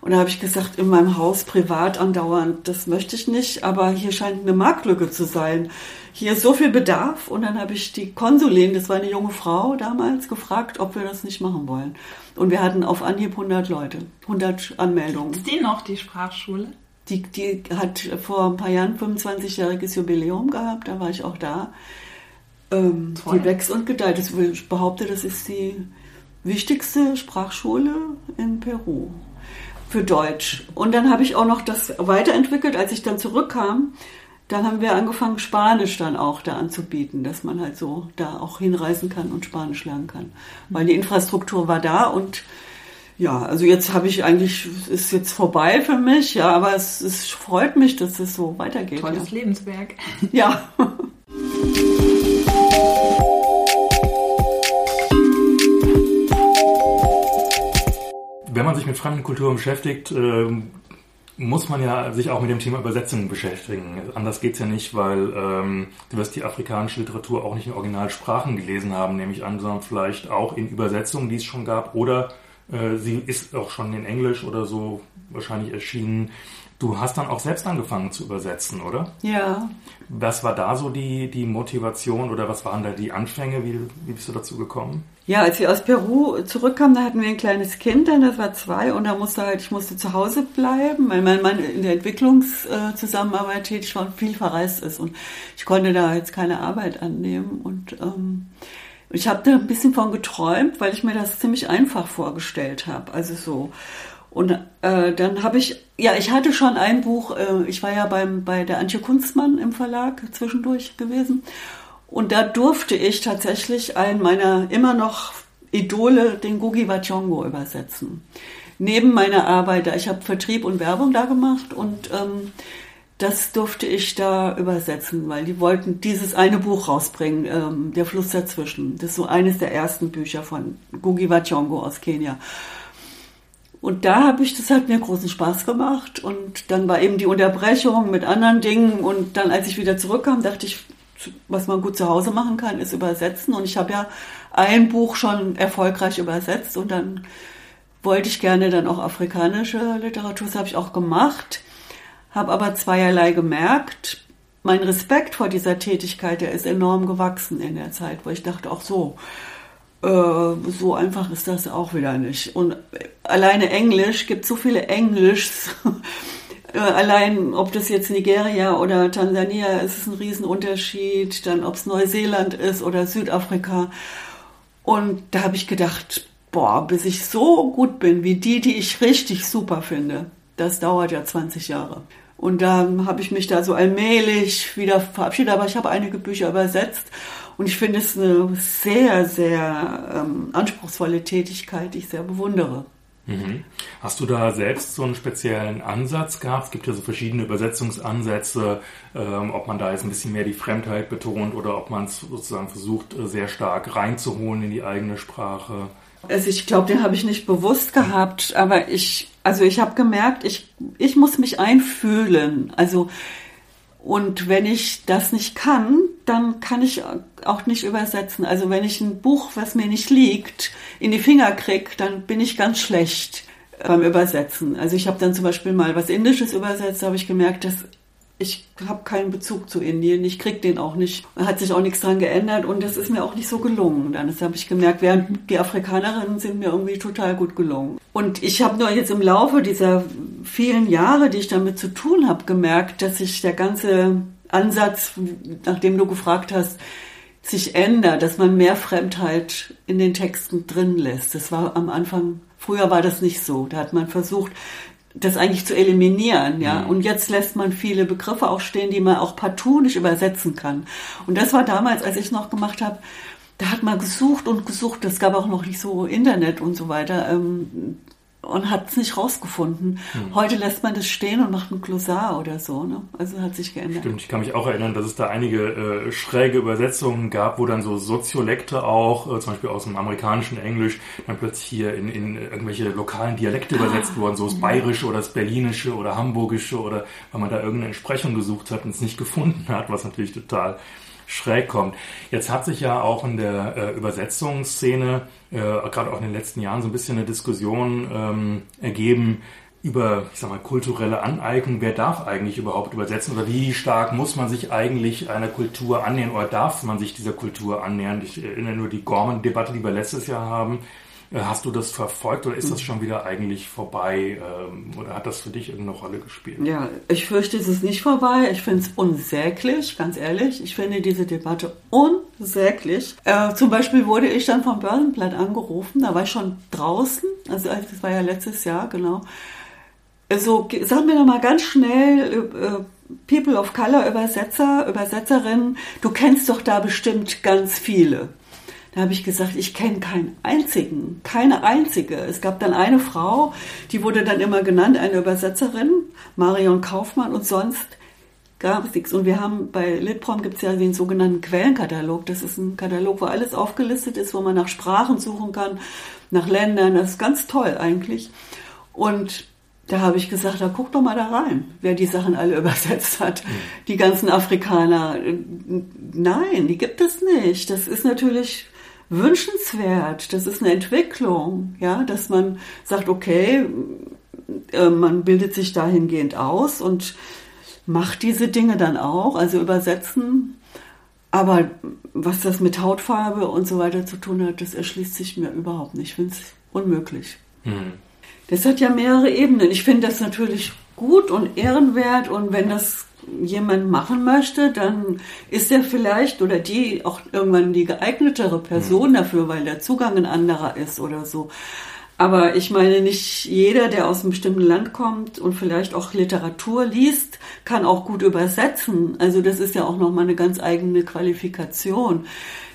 Und da habe ich gesagt, in meinem Haus privat andauernd, das möchte ich nicht, aber hier scheint eine Marktlücke zu sein. Hier ist so viel Bedarf. Und dann habe ich die Konsulin, das war eine junge Frau damals, gefragt, ob wir das nicht machen wollen. Und wir hatten auf Anhieb 100 Leute, 100 Anmeldungen. Ist die noch, die Sprachschule? Die, die hat vor ein paar Jahren 25-jähriges Jubiläum gehabt, da war ich auch da. Ähm, die wächst und gedeiht. Ich behaupte, das ist die wichtigste Sprachschule in Peru für Deutsch. Und dann habe ich auch noch das weiterentwickelt, als ich dann zurückkam. Dann haben wir angefangen, Spanisch dann auch da anzubieten, dass man halt so da auch hinreisen kann und Spanisch lernen kann. Weil die Infrastruktur war da und Ja, also jetzt habe ich eigentlich, ist jetzt vorbei für mich, ja, aber es, es freut mich, dass es so weitergeht. Tolles ja. Lebenswerk. Ja. mit fremden Kulturen beschäftigt, ähm, muss man ja sich auch mit dem Thema Übersetzung beschäftigen. Anders geht's ja nicht, weil ähm, du wirst die afrikanische Literatur auch nicht in Originalsprachen gelesen haben, nehme ich an, sondern vielleicht auch in Übersetzungen, die es schon gab, oder äh, sie ist auch schon in Englisch oder so wahrscheinlich erschienen. Du hast dann auch selbst angefangen zu übersetzen, oder? Ja. Was war da so die, die Motivation oder was waren da die Anfänge? Wie, wie bist du dazu gekommen? Ja, als wir aus Peru zurückkamen, da hatten wir ein kleines Kind, dann das war zwei und da musste halt, ich musste zu Hause bleiben, weil mein Mann in der Entwicklungszusammenarbeit tätig war und viel verreist ist. Und ich konnte da jetzt keine Arbeit annehmen. Und ähm, ich habe da ein bisschen von geträumt, weil ich mir das ziemlich einfach vorgestellt habe, also so. Und äh, dann habe ich, ja, ich hatte schon ein Buch, äh, ich war ja beim, bei der Antje Kunstmann im Verlag zwischendurch gewesen. Und da durfte ich tatsächlich einen meiner immer noch Idole, den Gugi Wachongo, übersetzen. Neben meiner Arbeit, ich habe Vertrieb und Werbung da gemacht und ähm, das durfte ich da übersetzen, weil die wollten dieses eine Buch rausbringen, ähm, Der Fluss dazwischen. Das ist so eines der ersten Bücher von Gugi Wachongo aus Kenia. Und da habe ich, das hat mir großen Spaß gemacht. Und dann war eben die Unterbrechung mit anderen Dingen. Und dann, als ich wieder zurückkam, dachte ich, was man gut zu Hause machen kann, ist übersetzen. Und ich habe ja ein Buch schon erfolgreich übersetzt. Und dann wollte ich gerne dann auch afrikanische Literatur. Das habe ich auch gemacht. Habe aber zweierlei gemerkt. Mein Respekt vor dieser Tätigkeit, der ist enorm gewachsen in der Zeit, wo ich dachte, auch so, äh, so einfach ist das auch wieder nicht. Und alleine Englisch gibt so viele Englischs. Äh, allein, ob das jetzt Nigeria oder Tansania ist, ist ein Riesenunterschied. Dann, ob es Neuseeland ist oder Südafrika. Und da habe ich gedacht, boah, bis ich so gut bin wie die, die ich richtig super finde, das dauert ja 20 Jahre. Und dann habe ich mich da so allmählich wieder verabschiedet, aber ich habe einige Bücher übersetzt und ich finde es eine sehr, sehr ähm, anspruchsvolle Tätigkeit, die ich sehr bewundere. Mhm. Hast du da selbst so einen speziellen Ansatz gehabt? Es gibt ja so verschiedene Übersetzungsansätze, ähm, ob man da jetzt ein bisschen mehr die Fremdheit betont oder ob man es sozusagen versucht, äh, sehr stark reinzuholen in die eigene Sprache. Also ich glaube, den habe ich nicht bewusst gehabt, aber ich, also ich habe gemerkt, ich, ich muss mich einfühlen. Also und wenn ich das nicht kann, dann kann ich auch nicht übersetzen. Also wenn ich ein Buch, was mir nicht liegt, in die Finger kriege, dann bin ich ganz schlecht beim Übersetzen. Also ich habe dann zum Beispiel mal was Indisches übersetzt, habe ich gemerkt, dass ich habe keinen Bezug zu Indien, ich krieg den auch nicht. Hat sich auch nichts dran geändert und das ist mir auch nicht so gelungen. Dann habe ich gemerkt, während die Afrikanerinnen sind mir irgendwie total gut gelungen. Und ich habe nur jetzt im Laufe dieser vielen Jahre, die ich damit zu tun habe, gemerkt, dass sich der ganze Ansatz, nachdem du gefragt hast, sich ändert, dass man mehr Fremdheit in den Texten drin lässt. Das war am Anfang, früher war das nicht so. Da hat man versucht, das eigentlich zu eliminieren, ja. Mhm. Und jetzt lässt man viele Begriffe auch stehen, die man auch partout nicht übersetzen kann. Und das war damals, als ich noch gemacht habe, da hat man gesucht und gesucht. Es gab auch noch nicht so Internet und so weiter. Ähm, und hat es nicht rausgefunden. Hm. Heute lässt man das stehen und macht ein Glossar oder so. Ne? Also hat sich geändert. Stimmt, ich kann mich auch erinnern, dass es da einige äh, schräge Übersetzungen gab, wo dann so Soziolekte auch, äh, zum Beispiel aus dem amerikanischen Englisch, dann plötzlich hier in, in irgendwelche lokalen Dialekte ah. übersetzt wurden, so das. Bayerische oder das Berlinische oder Hamburgische oder weil man da irgendeine Entsprechung gesucht hat und es nicht gefunden hat, was natürlich total schräg kommt. Jetzt hat sich ja auch in der äh, Übersetzungsszene, äh, gerade auch in den letzten Jahren, so ein bisschen eine Diskussion ähm, ergeben über, ich sag mal, kulturelle Aneignung. Wer darf eigentlich überhaupt übersetzen oder wie stark muss man sich eigentlich einer Kultur annähern oder darf man sich dieser Kultur annähern? Ich erinnere nur die Gorman-Debatte, die wir letztes Jahr haben hast du das verfolgt oder ist das schon wieder eigentlich vorbei ähm, oder hat das für dich irgendeine Rolle gespielt? Ja, ich fürchte, es ist nicht vorbei. Ich finde es unsäglich, ganz ehrlich. Ich finde diese Debatte unsäglich. Äh, zum Beispiel wurde ich dann vom Börsenblatt angerufen, da war ich schon draußen, also das war ja letztes Jahr, genau. Also sag mir doch mal ganz schnell, äh, People of Color Übersetzer, Übersetzerinnen, du kennst doch da bestimmt ganz viele. Da habe ich gesagt, ich kenne keinen einzigen, keine einzige. Es gab dann eine Frau, die wurde dann immer genannt, eine Übersetzerin, Marion Kaufmann, und sonst gab es nichts. Und wir haben bei Litprom gibt es ja den sogenannten Quellenkatalog. Das ist ein Katalog, wo alles aufgelistet ist, wo man nach Sprachen suchen kann, nach Ländern. Das ist ganz toll eigentlich. Und da habe ich gesagt, da guck doch mal da rein, wer die Sachen alle übersetzt hat. Mhm. Die ganzen Afrikaner. Nein, die gibt es nicht. Das ist natürlich wünschenswert. Das ist eine Entwicklung, ja, dass man sagt, okay, äh, man bildet sich dahingehend aus und macht diese Dinge dann auch, also übersetzen. Aber was das mit Hautfarbe und so weiter zu tun hat, das erschließt sich mir überhaupt nicht. Ich finde es unmöglich. Mhm. Das hat ja mehrere Ebenen. Ich finde das natürlich gut und ehrenwert und wenn das jemand machen möchte, dann ist er vielleicht oder die auch irgendwann die geeignetere Person mhm. dafür, weil der Zugang ein anderer ist oder so. Aber ich meine, nicht jeder, der aus einem bestimmten Land kommt und vielleicht auch Literatur liest, kann auch gut übersetzen. Also das ist ja auch nochmal eine ganz eigene Qualifikation.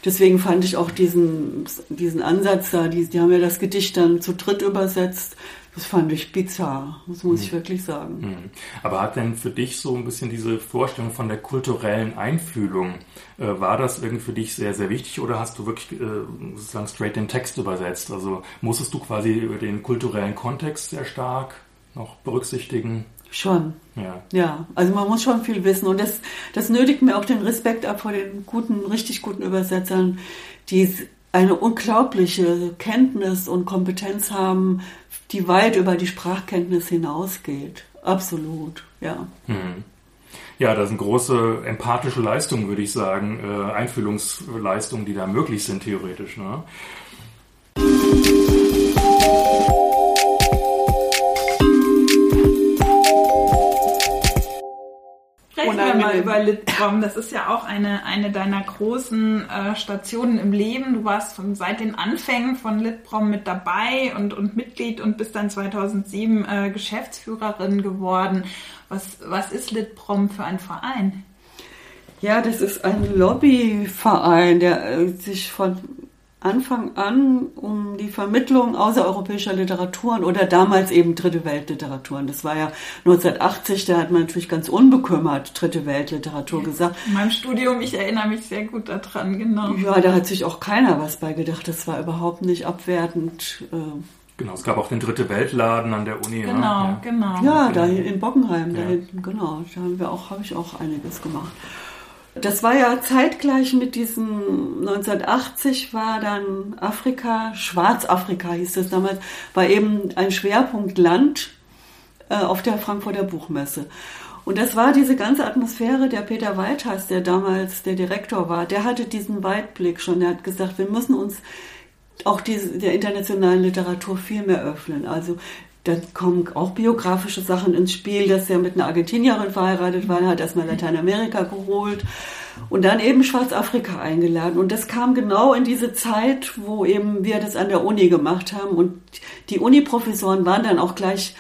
Deswegen fand ich auch diesen, diesen Ansatz da, die, die haben ja das Gedicht dann zu dritt übersetzt. Das fand ich bizarr, das muss mhm. ich wirklich sagen. Mhm. Aber hat denn für dich so ein bisschen diese Vorstellung von der kulturellen Einfühlung, äh, war das irgendwie für dich sehr, sehr wichtig oder hast du wirklich äh, sozusagen straight den Text übersetzt? Also musstest du quasi über den kulturellen Kontext sehr stark noch berücksichtigen? Schon. Ja. ja, also man muss schon viel wissen und das, das nötigt mir auch den Respekt ab vor den guten, richtig guten Übersetzern, die eine unglaubliche Kenntnis und Kompetenz haben, die weit über die Sprachkenntnis hinausgeht. Absolut, ja. Hm. Ja, das sind große empathische Leistungen, würde ich sagen, äh, Einfühlungsleistungen, die da möglich sind, theoretisch. Ne? Sprechen wir mal über Litprom. Das ist ja auch eine, eine deiner großen äh, Stationen im Leben. Du warst von, seit den Anfängen von Litprom mit dabei und, und Mitglied und bist dann 2007 äh, Geschäftsführerin geworden. Was, was ist Litprom für ein Verein? Ja, das ist ein Lobbyverein, der äh, sich von Anfang an um die Vermittlung außereuropäischer Literaturen oder damals eben Dritte Weltliteraturen. Das war ja 1980, da hat man natürlich ganz unbekümmert Dritte Weltliteratur ja. gesagt. In meinem Studium, ich erinnere mich sehr gut daran, genau. Ja, da hat sich auch keiner was bei gedacht. Das war überhaupt nicht abwertend. Äh. Genau, es gab auch den Dritte Weltladen an der Uni. Genau, ne? ja. genau. Ja, da in Bockenheim, da hinten, genau. Da haben wir auch, habe ich auch einiges gemacht. Das war ja zeitgleich mit diesem 1980 war dann Afrika, Schwarzafrika hieß das damals, war eben ein Schwerpunktland äh, auf der Frankfurter Buchmesse. Und das war diese ganze Atmosphäre, der Peter Weithas, der damals der Direktor war, der hatte diesen Weitblick schon. Der hat gesagt, wir müssen uns auch diese, der internationalen Literatur viel mehr öffnen. Also da kommen auch biografische Sachen ins Spiel, dass er mit einer Argentinierin verheiratet war, hat erstmal Lateinamerika geholt und dann eben Schwarzafrika eingeladen. Und das kam genau in diese Zeit, wo eben wir das an der Uni gemacht haben. Und die Uni-Professoren waren dann auch gleich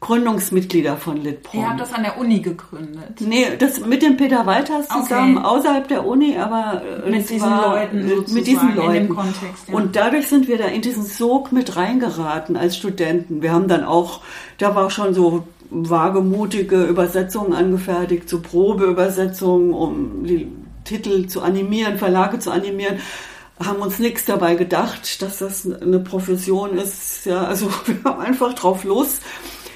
Gründungsmitglieder von Litprom. Ihr habt das an der Uni gegründet? Nee, das mit dem Peter Walters zusammen okay. außerhalb der Uni, aber äh, mit diesen Leuten mit diesen Leuten. Kontext, ja. Und dadurch sind wir da in diesen Sog mit reingeraten als Studenten. Wir haben dann auch, da war schon so wagemutige Übersetzungen angefertigt, so Probeübersetzungen, um die Titel zu animieren, Verlage zu animieren haben uns nichts dabei gedacht, dass das eine Profession ist. Ja, also wir haben einfach drauf los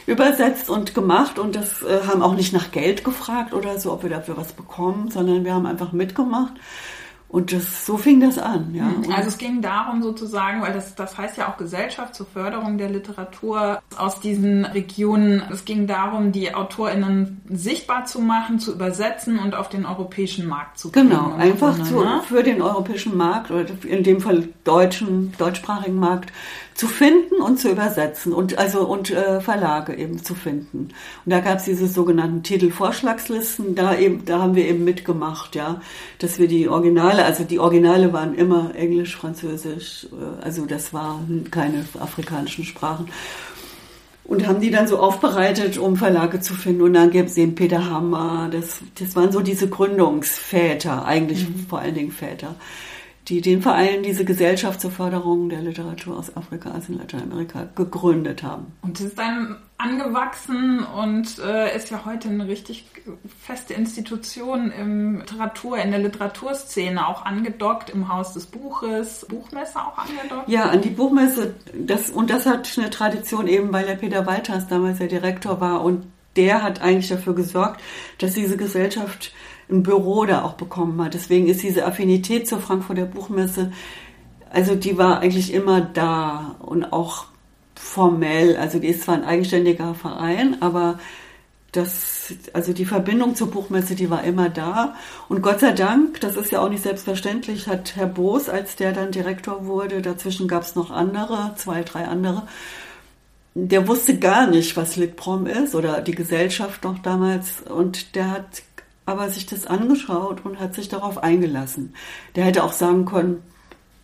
übersetzt und gemacht und das äh, haben auch nicht nach Geld gefragt oder so, ob wir dafür was bekommen, sondern wir haben einfach mitgemacht. Und das, so fing das an, ja. Mhm. Also es ging darum sozusagen, weil das, das heißt ja auch Gesellschaft zur Förderung der Literatur aus diesen Regionen. Es ging darum, die AutorInnen sichtbar zu machen, zu übersetzen und auf den europäischen Markt zu bringen. Genau, einfach zu, ne? für den europäischen Markt oder in dem Fall deutschen, deutschsprachigen Markt zu finden und zu übersetzen und also und äh, Verlage eben zu finden. Und da gab es diese sogenannten Titelvorschlagslisten, da eben, da haben wir eben mitgemacht, ja, dass wir die Originale, also die Originale waren immer Englisch, Französisch, äh, also das waren keine afrikanischen Sprachen. Und haben die dann so aufbereitet, um Verlage zu finden. Und dann gäbe es den Peter Hammer. Das, das waren so diese Gründungsväter, eigentlich mhm. vor allen Dingen Väter die den Verein diese Gesellschaft zur Förderung der Literatur aus Afrika, also in Lateinamerika, gegründet haben. Und ist dann angewachsen und äh, ist ja heute eine richtig feste Institution im Literatur, in der Literaturszene, auch angedockt im Haus des Buches, Buchmesse auch angedockt? Ja, an die Buchmesse, das, und das hat eine Tradition eben, weil der Peter Walters damals der Direktor war und der hat eigentlich dafür gesorgt, dass diese Gesellschaft ein Büro da auch bekommen hat. Deswegen ist diese Affinität zur Frankfurter Buchmesse, also die war eigentlich immer da und auch formell. Also die ist zwar ein eigenständiger Verein, aber das, also die Verbindung zur Buchmesse, die war immer da. Und Gott sei Dank, das ist ja auch nicht selbstverständlich, hat Herr Boos, als der dann Direktor wurde, dazwischen gab es noch andere, zwei, drei andere, der wusste gar nicht, was Litprom ist oder die Gesellschaft noch damals. Und der hat aber sich das angeschaut und hat sich darauf eingelassen. Der hätte auch sagen können,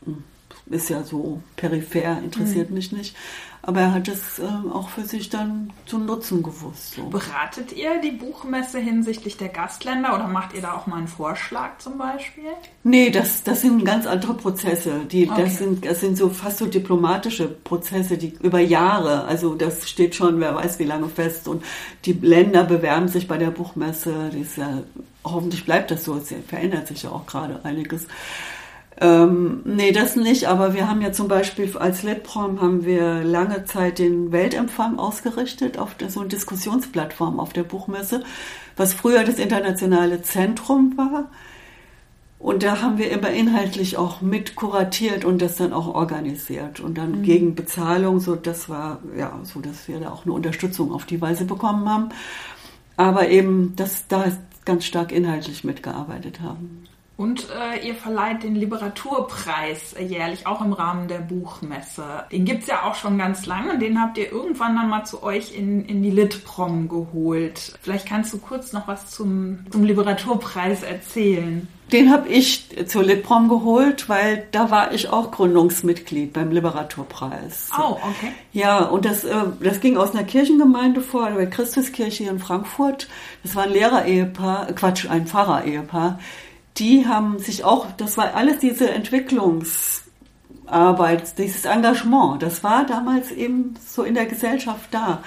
hm, ist ja so peripher, interessiert mhm. mich nicht. Aber er hat es ähm, auch für sich dann zu nutzen gewusst. So. Beratet ihr die Buchmesse hinsichtlich der Gastländer oder macht ihr da auch mal einen Vorschlag zum Beispiel? Nee, das, das sind ganz andere Prozesse. Die, okay. das, sind, das sind so fast so diplomatische Prozesse, die über Jahre, also das steht schon, wer weiß wie lange fest. Und die Länder bewerben sich bei der Buchmesse. Ja, hoffentlich bleibt das so. Es verändert sich ja auch gerade einiges. Ähm, nee, das nicht, aber wir haben ja zum Beispiel als Litprom haben wir lange Zeit den Weltempfang ausgerichtet auf so eine Diskussionsplattform auf der Buchmesse, was früher das internationale Zentrum war. Und da haben wir immer inhaltlich auch mit kuratiert und das dann auch organisiert und dann mhm. gegen Bezahlung, so das war ja so, dass wir da auch eine Unterstützung auf die Weise bekommen haben, aber eben, dass da ganz stark inhaltlich mitgearbeitet haben. Und äh, ihr verleiht den Literaturpreis jährlich, auch im Rahmen der Buchmesse. Den gibt's ja auch schon ganz lange und den habt ihr irgendwann dann mal zu euch in, in die Litprom geholt. Vielleicht kannst du kurz noch was zum, zum Literaturpreis erzählen. Den habe ich zur Litprom geholt, weil da war ich auch Gründungsmitglied beim Literaturpreis. Oh, okay. Ja, und das, äh, das ging aus einer Kirchengemeinde vor, der Christuskirche in Frankfurt. Das war ein Lehrer-Ehepaar, Quatsch, ein Pfarrer-Ehepaar die haben sich auch, das war alles diese Entwicklungsarbeit, dieses Engagement, das war damals eben so in der Gesellschaft da.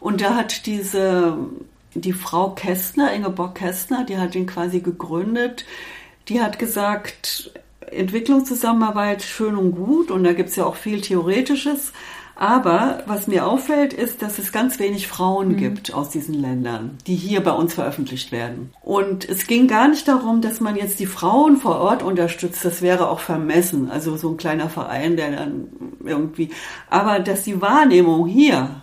Und da hat diese, die Frau Kästner, Ingeborg Kästner, die hat ihn quasi gegründet, die hat gesagt, Entwicklungszusammenarbeit schön und gut. Und da gibt es ja auch viel Theoretisches, aber was mir auffällt, ist, dass es ganz wenig Frauen mhm. gibt aus diesen Ländern, die hier bei uns veröffentlicht werden. Und es ging gar nicht darum, dass man jetzt die Frauen vor Ort unterstützt. Das wäre auch vermessen. Also so ein kleiner Verein, der dann irgendwie, aber dass die Wahrnehmung hier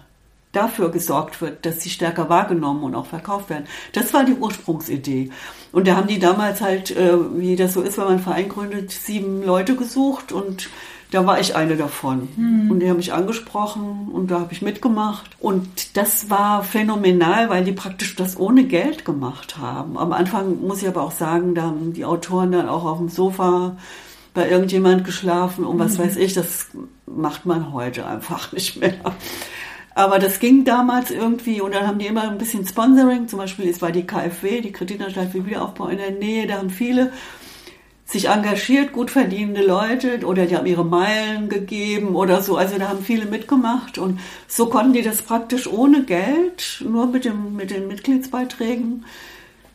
dafür gesorgt wird, dass sie stärker wahrgenommen und auch verkauft werden. Das war die Ursprungsidee. Und da haben die damals halt, äh, wie das so ist, wenn man einen Verein gründet, sieben Leute gesucht und da war ich eine davon. Mhm. Und die haben mich angesprochen und da habe ich mitgemacht. Und das war phänomenal, weil die praktisch das ohne Geld gemacht haben. Am Anfang muss ich aber auch sagen, da haben die Autoren dann auch auf dem Sofa bei irgendjemand geschlafen und was mhm. weiß ich, das macht man heute einfach nicht mehr. Aber das ging damals irgendwie und dann haben die immer ein bisschen Sponsoring, zum Beispiel es war die KfW, die Kreditanstalt für Wiederaufbau in der Nähe, da haben viele sich engagiert, gut verdienende Leute oder die haben ihre Meilen gegeben oder so. Also da haben viele mitgemacht und so konnten die das praktisch ohne Geld, nur mit, dem, mit den Mitgliedsbeiträgen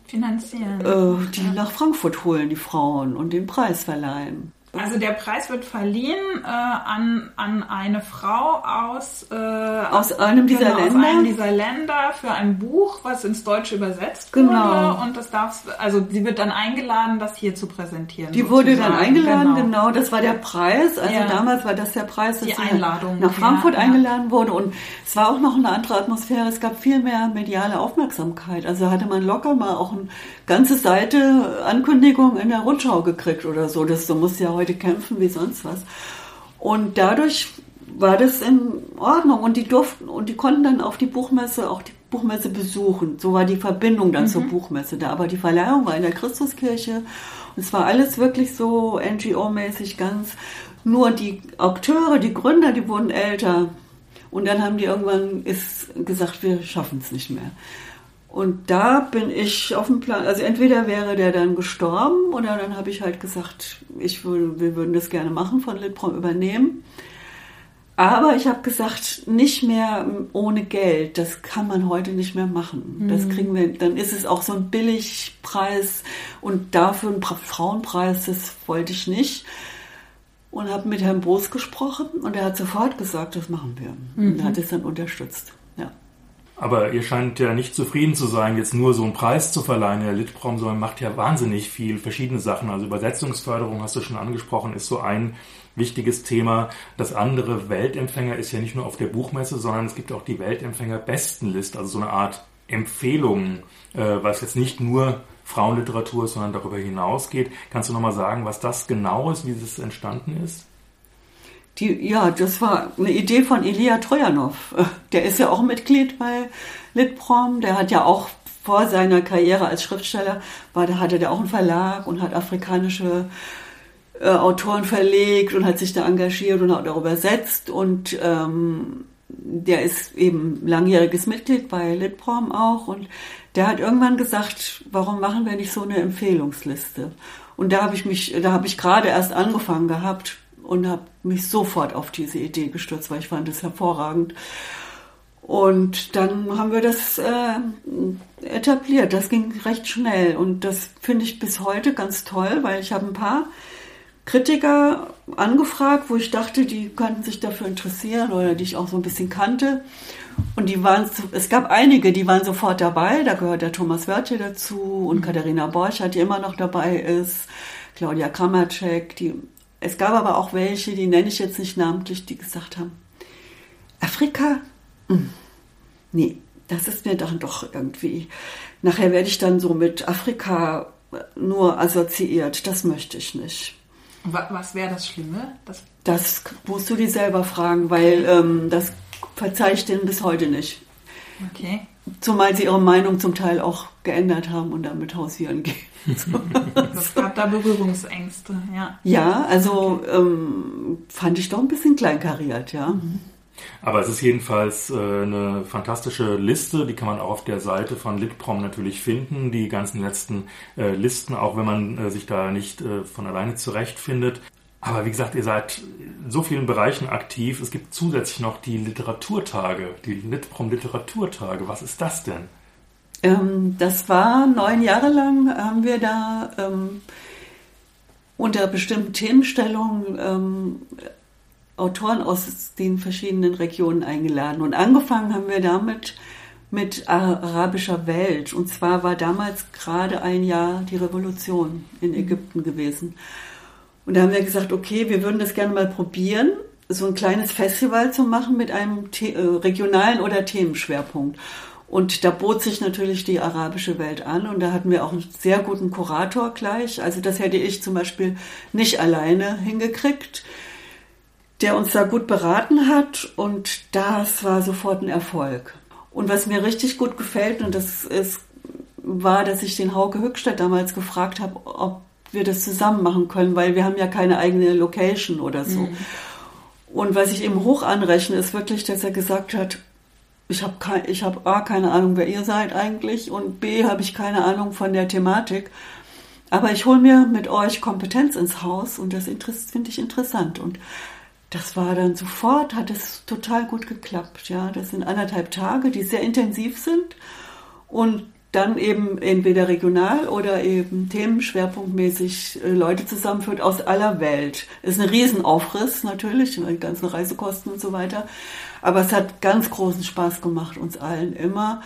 finanzieren. Äh, die ja. nach Frankfurt holen, die Frauen, und den Preis verleihen. Also der Preis wird verliehen äh, an, an eine Frau aus, äh, aus einem dieser genau, Länder. Aus einem dieser Länder für ein Buch, was ins Deutsche übersetzt wurde. Genau. Und das darf, also sie wird dann eingeladen, das hier zu präsentieren. Die sozusagen. wurde dann eingeladen, genau. genau. Das war der Preis. Also ja. damals war das der Preis, dass Die sie Einladung, nach Frankfurt ja, eingeladen ja. wurde. Und es war auch noch eine andere Atmosphäre. Es gab viel mehr mediale Aufmerksamkeit. Also hatte man locker mal auch eine ganze Seite Ankündigung in der Rundschau gekriegt oder so. Das so muss ja heute kämpfen wie sonst was. Und dadurch war das in Ordnung und die durften und die konnten dann auf die Buchmesse auch die Buchmesse besuchen. So war die Verbindung dann mhm. zur Buchmesse da. Aber die Verleihung war in der Christuskirche und es war alles wirklich so NGO-mäßig ganz. Nur die Akteure, die Gründer, die wurden älter und dann haben die irgendwann ist gesagt, wir schaffen es nicht mehr. Und da bin ich auf dem Plan, also entweder wäre der dann gestorben oder dann habe ich halt gesagt, ich würde, wir würden das gerne machen, von Litprom übernehmen. Aber ich habe gesagt, nicht mehr ohne Geld. Das kann man heute nicht mehr machen. Das Mhm. kriegen wir, dann ist es auch so ein Billigpreis und dafür ein Frauenpreis, das wollte ich nicht. Und habe mit Herrn Boos gesprochen und er hat sofort gesagt, das machen wir. Mhm. Und hat es dann unterstützt. Aber ihr scheint ja nicht zufrieden zu sein, jetzt nur so einen Preis zu verleihen. Der Litprom, sondern macht ja wahnsinnig viel, verschiedene Sachen. Also Übersetzungsförderung hast du schon angesprochen, ist so ein wichtiges Thema. Das andere Weltempfänger ist ja nicht nur auf der Buchmesse, sondern es gibt auch die Weltempfänger Bestenliste, also so eine Art Empfehlung, äh, was jetzt nicht nur Frauenliteratur ist, sondern darüber hinausgeht. Kannst du nochmal sagen, was das genau ist, wie das entstanden ist? Die, ja, das war eine Idee von Elia Trojanov. Der ist ja auch Mitglied bei Litprom. Der hat ja auch vor seiner Karriere als Schriftsteller, war, da hatte der auch einen Verlag und hat afrikanische äh, Autoren verlegt und hat sich da engagiert und hat auch übersetzt. Und ähm, der ist eben langjähriges Mitglied bei Litprom auch. Und der hat irgendwann gesagt, warum machen wir nicht so eine Empfehlungsliste? Und da habe ich mich, da habe ich gerade erst angefangen gehabt und habe mich sofort auf diese Idee gestürzt, weil ich fand es hervorragend. Und dann haben wir das äh, etabliert. Das ging recht schnell und das finde ich bis heute ganz toll, weil ich habe ein paar Kritiker angefragt, wo ich dachte, die könnten sich dafür interessieren oder die ich auch so ein bisschen kannte. Und die waren, es gab einige, die waren sofort dabei. Da gehört der Thomas Wörtje dazu und Katharina Borchardt, die immer noch dabei ist, Claudia Kramacek. Die, es gab aber auch welche, die nenne ich jetzt nicht namentlich, die gesagt haben, Afrika? Hm. Nee, das ist mir dann doch irgendwie. Nachher werde ich dann so mit Afrika nur assoziiert. Das möchte ich nicht. Wa- Was wäre das Schlimme? Das, Das musst du dir selber fragen, weil ähm, das verzeih ich denen bis heute nicht. okay. Zumal sie ihre Meinung zum Teil auch geändert haben und damit hausieren gehen. Es gab da Berührungsängste, ja. Ja, also ähm, fand ich doch ein bisschen kleinkariert, ja. Aber es ist jedenfalls äh, eine fantastische Liste, die kann man auch auf der Seite von Litprom natürlich finden, die ganzen letzten äh, Listen, auch wenn man äh, sich da nicht äh, von alleine zurechtfindet. Aber wie gesagt, ihr seid in so vielen Bereichen aktiv. Es gibt zusätzlich noch die Literaturtage, die Litprom Literaturtage. Was ist das denn? Ähm, das war neun Jahre lang, haben wir da ähm, unter bestimmten Themenstellungen ähm, Autoren aus den verschiedenen Regionen eingeladen. Und angefangen haben wir damit mit arabischer Welt. Und zwar war damals gerade ein Jahr die Revolution in Ägypten gewesen. Und da haben wir gesagt, okay, wir würden das gerne mal probieren, so ein kleines Festival zu machen mit einem The äh, regionalen oder Themenschwerpunkt. Und da bot sich natürlich die arabische Welt an und da hatten wir auch einen sehr guten Kurator gleich. Also das hätte ich zum Beispiel nicht alleine hingekriegt, der uns da gut beraten hat und das war sofort ein Erfolg. Und was mir richtig gut gefällt, und das ist, war, dass ich den Hauke Höchstadt damals gefragt habe, ob wir das zusammen machen können, weil wir haben ja keine eigene Location oder so. Und was ich ihm hoch anrechne, ist wirklich, dass er gesagt hat, ich habe ich hab A, keine Ahnung, wer ihr seid eigentlich und B, habe ich keine Ahnung von der Thematik. Aber ich hole mir mit euch Kompetenz ins Haus und das finde ich interessant. Und das war dann sofort, hat es total gut geklappt. Ja, das sind anderthalb Tage, die sehr intensiv sind und dann eben entweder regional oder eben themenschwerpunktmäßig äh, Leute zusammenführt aus aller Welt. Ist ein Riesenaufriss natürlich, die ganzen Reisekosten und so weiter. Aber es hat ganz großen Spaß gemacht, uns allen immer.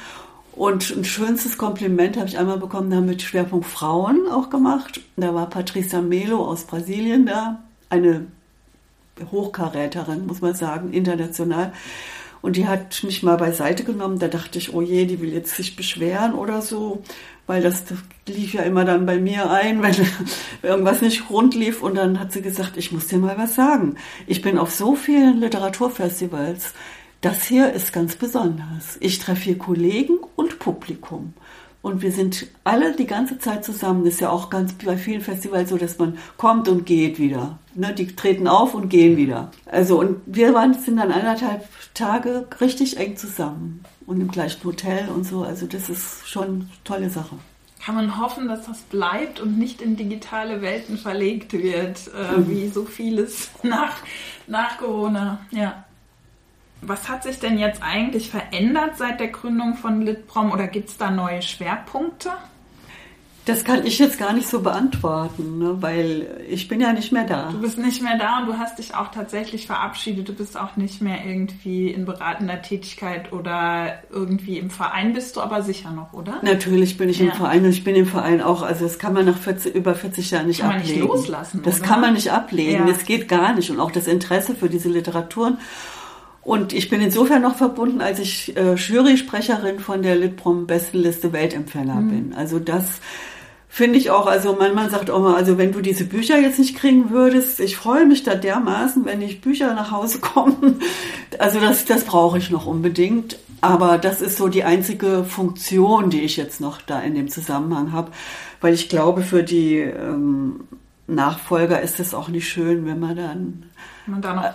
Und ein schönstes Kompliment habe ich einmal bekommen, da haben wir Schwerpunkt Frauen auch gemacht. Da war Patricia Melo aus Brasilien da, eine Hochkaräterin, muss man sagen, international. Und die hat mich mal beiseite genommen. Da dachte ich, oh je, die will jetzt sich beschweren oder so, weil das, das lief ja immer dann bei mir ein, wenn irgendwas nicht rund lief. Und dann hat sie gesagt, ich muss dir mal was sagen. Ich bin auf so vielen Literaturfestivals. Das hier ist ganz besonders. Ich treffe hier Kollegen und Publikum. Und wir sind alle die ganze Zeit zusammen. Das ist ja auch ganz bei vielen Festivals so, dass man kommt und geht wieder. Ne, die treten auf und gehen wieder. Also und wir waren sind dann anderthalb Tage richtig eng zusammen und im gleichen Hotel und so. Also das ist schon eine tolle Sache. Kann man hoffen, dass das bleibt und nicht in digitale Welten verlegt wird, äh, mhm. wie so vieles nach, nach Corona. Ja. Was hat sich denn jetzt eigentlich verändert seit der Gründung von Litprom oder gibt es da neue Schwerpunkte? Das kann ich jetzt gar nicht so beantworten, ne, weil ich bin ja nicht mehr da. Du bist nicht mehr da und du hast dich auch tatsächlich verabschiedet. Du bist auch nicht mehr irgendwie in beratender Tätigkeit oder irgendwie im Verein. Bist du aber sicher noch, oder? Natürlich bin ich ja. im Verein und ich bin im Verein auch. Also das kann man nach 40, über 40 Jahren nicht kann ablegen. Man nicht loslassen. Das oder? kann man nicht ablegen. Ja. Das geht gar nicht. Und auch das Interesse für diese Literaturen. Und ich bin insofern noch verbunden, als ich äh, Jury-Sprecherin von der Litprom Bestenliste Weltempfänger mhm. bin. Also das finde ich auch, also mein Mann sagt auch mal, also wenn du diese Bücher jetzt nicht kriegen würdest, ich freue mich da dermaßen, wenn ich Bücher nach Hause kommen. Also das, das brauche ich noch unbedingt. Aber das ist so die einzige Funktion, die ich jetzt noch da in dem Zusammenhang habe, weil ich glaube, für die ähm, Nachfolger ist es auch nicht schön, wenn man dann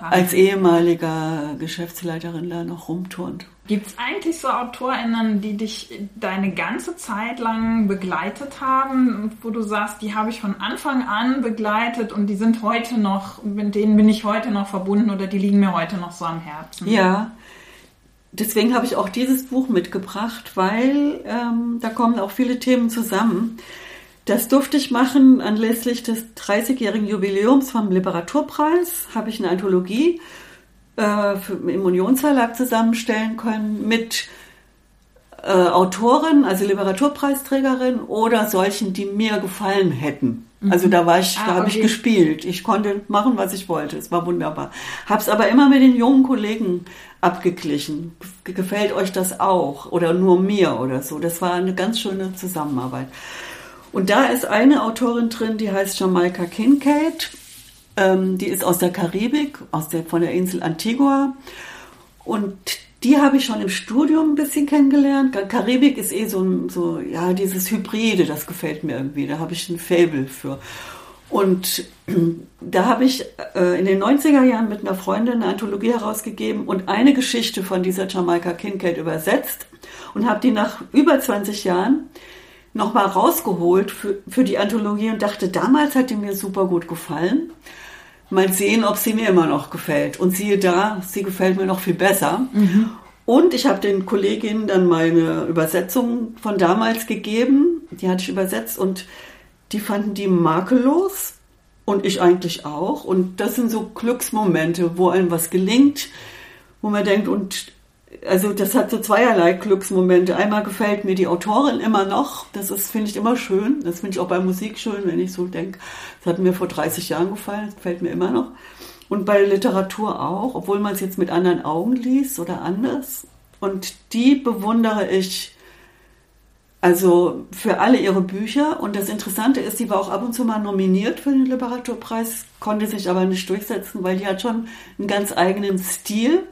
als ehemaliger Geschäftsleiterin da noch rumturnt. Gibt es eigentlich so AutorInnen, die dich deine ganze Zeit lang begleitet haben, wo du sagst, die habe ich von Anfang an begleitet und die sind heute noch, mit denen bin ich heute noch verbunden oder die liegen mir heute noch so am Herzen? Ja, deswegen habe ich auch dieses Buch mitgebracht, weil ähm, da kommen auch viele Themen zusammen. Das durfte ich machen anlässlich des 30-jährigen Jubiläums vom Literaturpreis. Habe ich eine Anthologie äh, für, im Unionsverlag zusammenstellen können mit äh, Autoren, also Literaturpreisträgerin oder solchen, die mir gefallen hätten. Mhm. Also da war ich, ah, da habe okay. ich gespielt. Ich konnte machen, was ich wollte. Es war wunderbar. Hab's aber immer mit den jungen Kollegen abgeglichen. Gefällt euch das auch oder nur mir oder so? Das war eine ganz schöne Zusammenarbeit. Und da ist eine Autorin drin, die heißt Jamaika Kincaid. Ähm, die ist aus der Karibik, aus der, von der Insel Antigua. Und die habe ich schon im Studium ein bisschen kennengelernt. Karibik ist eh so, so, ja, dieses Hybride, das gefällt mir irgendwie. Da habe ich ein Fable für. Und da habe ich äh, in den 90er Jahren mit einer Freundin eine Anthologie herausgegeben und eine Geschichte von dieser Jamaika Kincaid übersetzt und habe die nach über 20 Jahren nochmal rausgeholt für, für die Anthologie und dachte, damals hat die mir super gut gefallen. Mal sehen, ob sie mir immer noch gefällt. Und siehe da, sie gefällt mir noch viel besser. Mhm. Und ich habe den Kolleginnen dann meine Übersetzung von damals gegeben. Die hatte ich übersetzt und die fanden die makellos. Und ich eigentlich auch. Und das sind so Glücksmomente, wo einem was gelingt, wo man denkt, und also das hat so zweierlei Glücksmomente. Einmal gefällt mir die Autorin immer noch. Das ist, finde ich, immer schön. Das finde ich auch bei Musik schön, wenn ich so denke. Das hat mir vor 30 Jahren gefallen. Das gefällt mir immer noch. Und bei Literatur auch, obwohl man es jetzt mit anderen Augen liest oder anders. Und die bewundere ich also für alle ihre Bücher. Und das Interessante ist, sie war auch ab und zu mal nominiert für den Literaturpreis, konnte sich aber nicht durchsetzen, weil die hat schon einen ganz eigenen Stil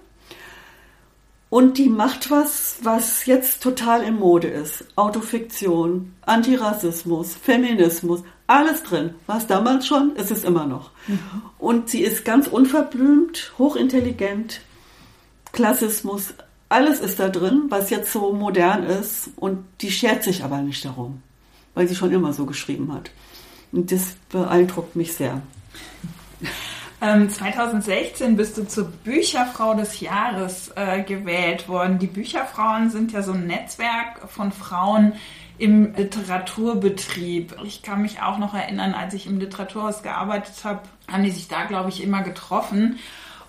und die macht was, was jetzt total in Mode ist. Autofiktion, Antirassismus, Feminismus, alles drin. War es damals schon, ist es immer noch. Mhm. Und sie ist ganz unverblümt, hochintelligent, Klassismus, alles ist da drin, was jetzt so modern ist. Und die schert sich aber nicht darum, weil sie schon immer so geschrieben hat. Und das beeindruckt mich sehr. 2016 ähm, bist du zur Bücherfrau des Jahres äh, gewählt worden. Die Bücherfrauen sind ja so ein Netzwerk von Frauen im Literaturbetrieb. Ich kann mich auch noch erinnern, als ich im Literaturhaus gearbeitet habe, haben die sich da, glaube ich, immer getroffen.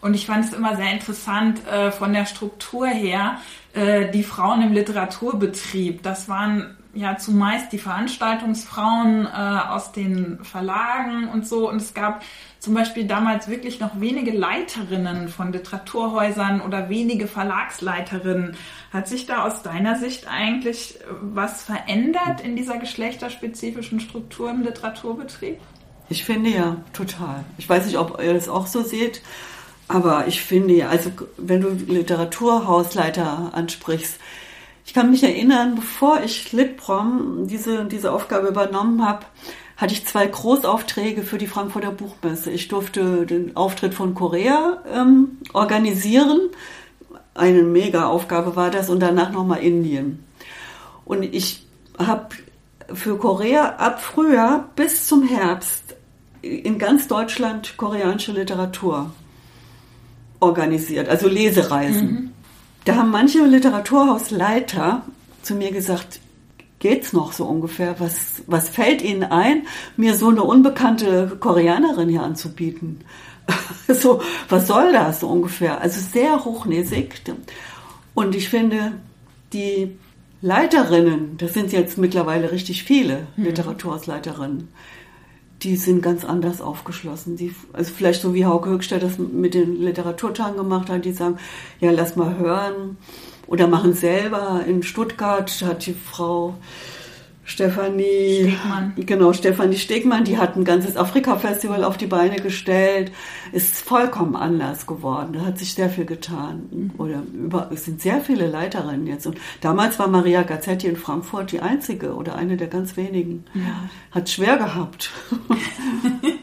Und ich fand es immer sehr interessant äh, von der Struktur her, äh, die Frauen im Literaturbetrieb. Das waren ja zumeist die Veranstaltungsfrauen äh, aus den Verlagen und so. Und es gab zum Beispiel damals wirklich noch wenige Leiterinnen von Literaturhäusern oder wenige Verlagsleiterinnen. Hat sich da aus deiner Sicht eigentlich was verändert in dieser geschlechterspezifischen Struktur im Literaturbetrieb? Ich finde ja, total. Ich weiß nicht, ob ihr das auch so seht, aber ich finde ja, also wenn du Literaturhausleiter ansprichst, Ich kann mich erinnern, bevor ich Litprom diese, diese Aufgabe übernommen habe, hatte ich zwei Großaufträge für die Frankfurter Buchmesse. Ich durfte den Auftritt von Korea ähm, organisieren. Eine mega Aufgabe war das und danach nochmal Indien. Und ich habe für Korea ab Frühjahr bis zum Herbst in ganz Deutschland koreanische Literatur organisiert, also Lesereisen. Mhm. Da haben manche Literaturhausleiter zu mir gesagt, geht's noch so ungefähr? Was, was fällt Ihnen ein, mir so eine unbekannte Koreanerin hier anzubieten? so, was soll das so ungefähr? Also sehr hochnäsig. Und ich finde, die Leiterinnen, das sind jetzt mittlerweile richtig viele mhm. Literaturhausleiterinnen, die sind ganz anders aufgeschlossen. Die, also vielleicht so wie Hauke Höchstadt das mit den Literaturtagen gemacht hat, die sagen, ja, lass mal hören oder machen selber. In Stuttgart hat die Frau Stefanie Stegmann. Genau, Stefanie Stegmann, die hat ein ganzes Afrika-Festival auf die Beine gestellt, ist vollkommen anders geworden. Da hat sich sehr viel getan. Oder über, es sind sehr viele Leiterinnen jetzt. Und damals war Maria Gazzetti in Frankfurt die einzige oder eine der ganz wenigen. Ja. Hat schwer gehabt.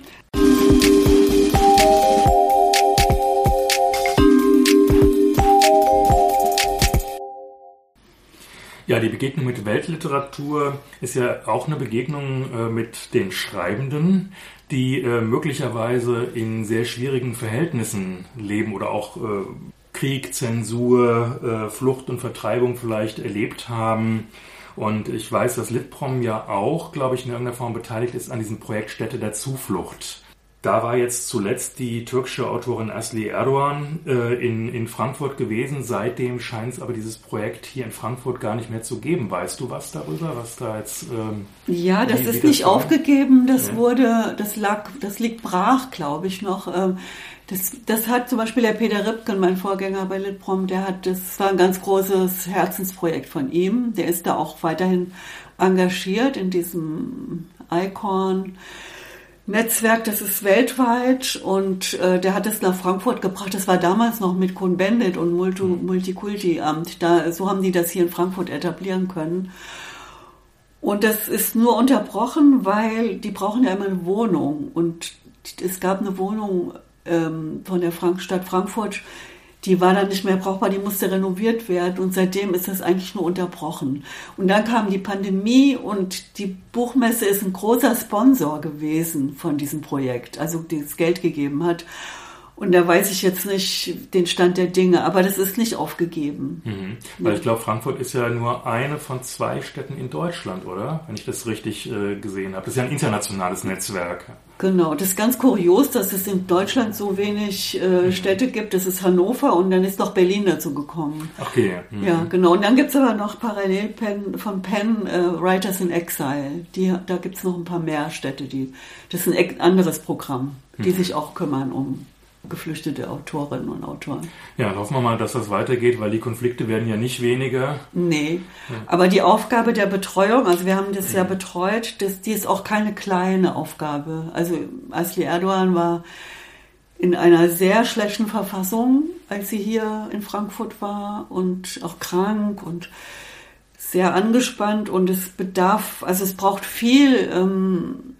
Ja, die Begegnung mit Weltliteratur ist ja auch eine Begegnung äh, mit den Schreibenden, die äh, möglicherweise in sehr schwierigen Verhältnissen leben oder auch äh, Krieg, Zensur, äh, Flucht und Vertreibung vielleicht erlebt haben. Und ich weiß, dass Litprom ja auch, glaube ich, in irgendeiner Form beteiligt ist an diesem Projekt Städte der Zuflucht. Da war jetzt zuletzt die türkische Autorin Asli Erdogan äh, in, in Frankfurt gewesen. Seitdem scheint es aber dieses Projekt hier in Frankfurt gar nicht mehr zu geben. Weißt du was darüber, was da jetzt? Ähm, ja, das ist wie nicht das aufgegeben. Das ja. wurde, das lag, das liegt brach, glaube ich noch. Ähm, das, das hat zum Beispiel der Peter Ripken, mein Vorgänger bei Litprom, der hat, das war ein ganz großes Herzensprojekt von ihm. Der ist da auch weiterhin engagiert in diesem Icon. Netzwerk, das ist weltweit und äh, der hat es nach Frankfurt gebracht. Das war damals noch mit Cohn-Bendit und Multi mhm. Multikulti-Amt. Da, so haben die das hier in Frankfurt etablieren können. Und das ist nur unterbrochen, weil die brauchen ja immer eine Wohnung. Und es gab eine Wohnung ähm, von der Frank Stadt Frankfurt, die war dann nicht mehr brauchbar, die musste renoviert werden und seitdem ist das eigentlich nur unterbrochen. Und dann kam die Pandemie und die Buchmesse ist ein großer Sponsor gewesen von diesem Projekt, also das Geld gegeben hat. Und da weiß ich jetzt nicht den Stand der Dinge, aber das ist nicht aufgegeben. Mhm. Weil ich glaube, Frankfurt ist ja nur eine von zwei Städten in Deutschland, oder? Wenn ich das richtig äh, gesehen habe. Das ist ja ein internationales Netzwerk. Genau, das ist ganz kurios, dass es in Deutschland so wenig äh, mhm. Städte gibt. Das ist Hannover und dann ist noch Berlin dazu gekommen. Okay. Mhm. Ja, genau. Und dann gibt es aber noch parallel Pen, von Penn äh, Writers in Exile. Die, da gibt es noch ein paar mehr Städte, die. Das ist ein anderes Programm, die mhm. sich auch kümmern um geflüchtete Autorinnen und Autoren. Ja, hoffen wir mal, dass das weitergeht, weil die Konflikte werden ja nicht weniger. Nee, ja. aber die Aufgabe der Betreuung, also wir haben das ja, ja betreut, das, die ist auch keine kleine Aufgabe. Also Asli Erdogan war in einer sehr schlechten Verfassung, als sie hier in Frankfurt war und auch krank und sehr angespannt und es bedarf, also es braucht viel ähm,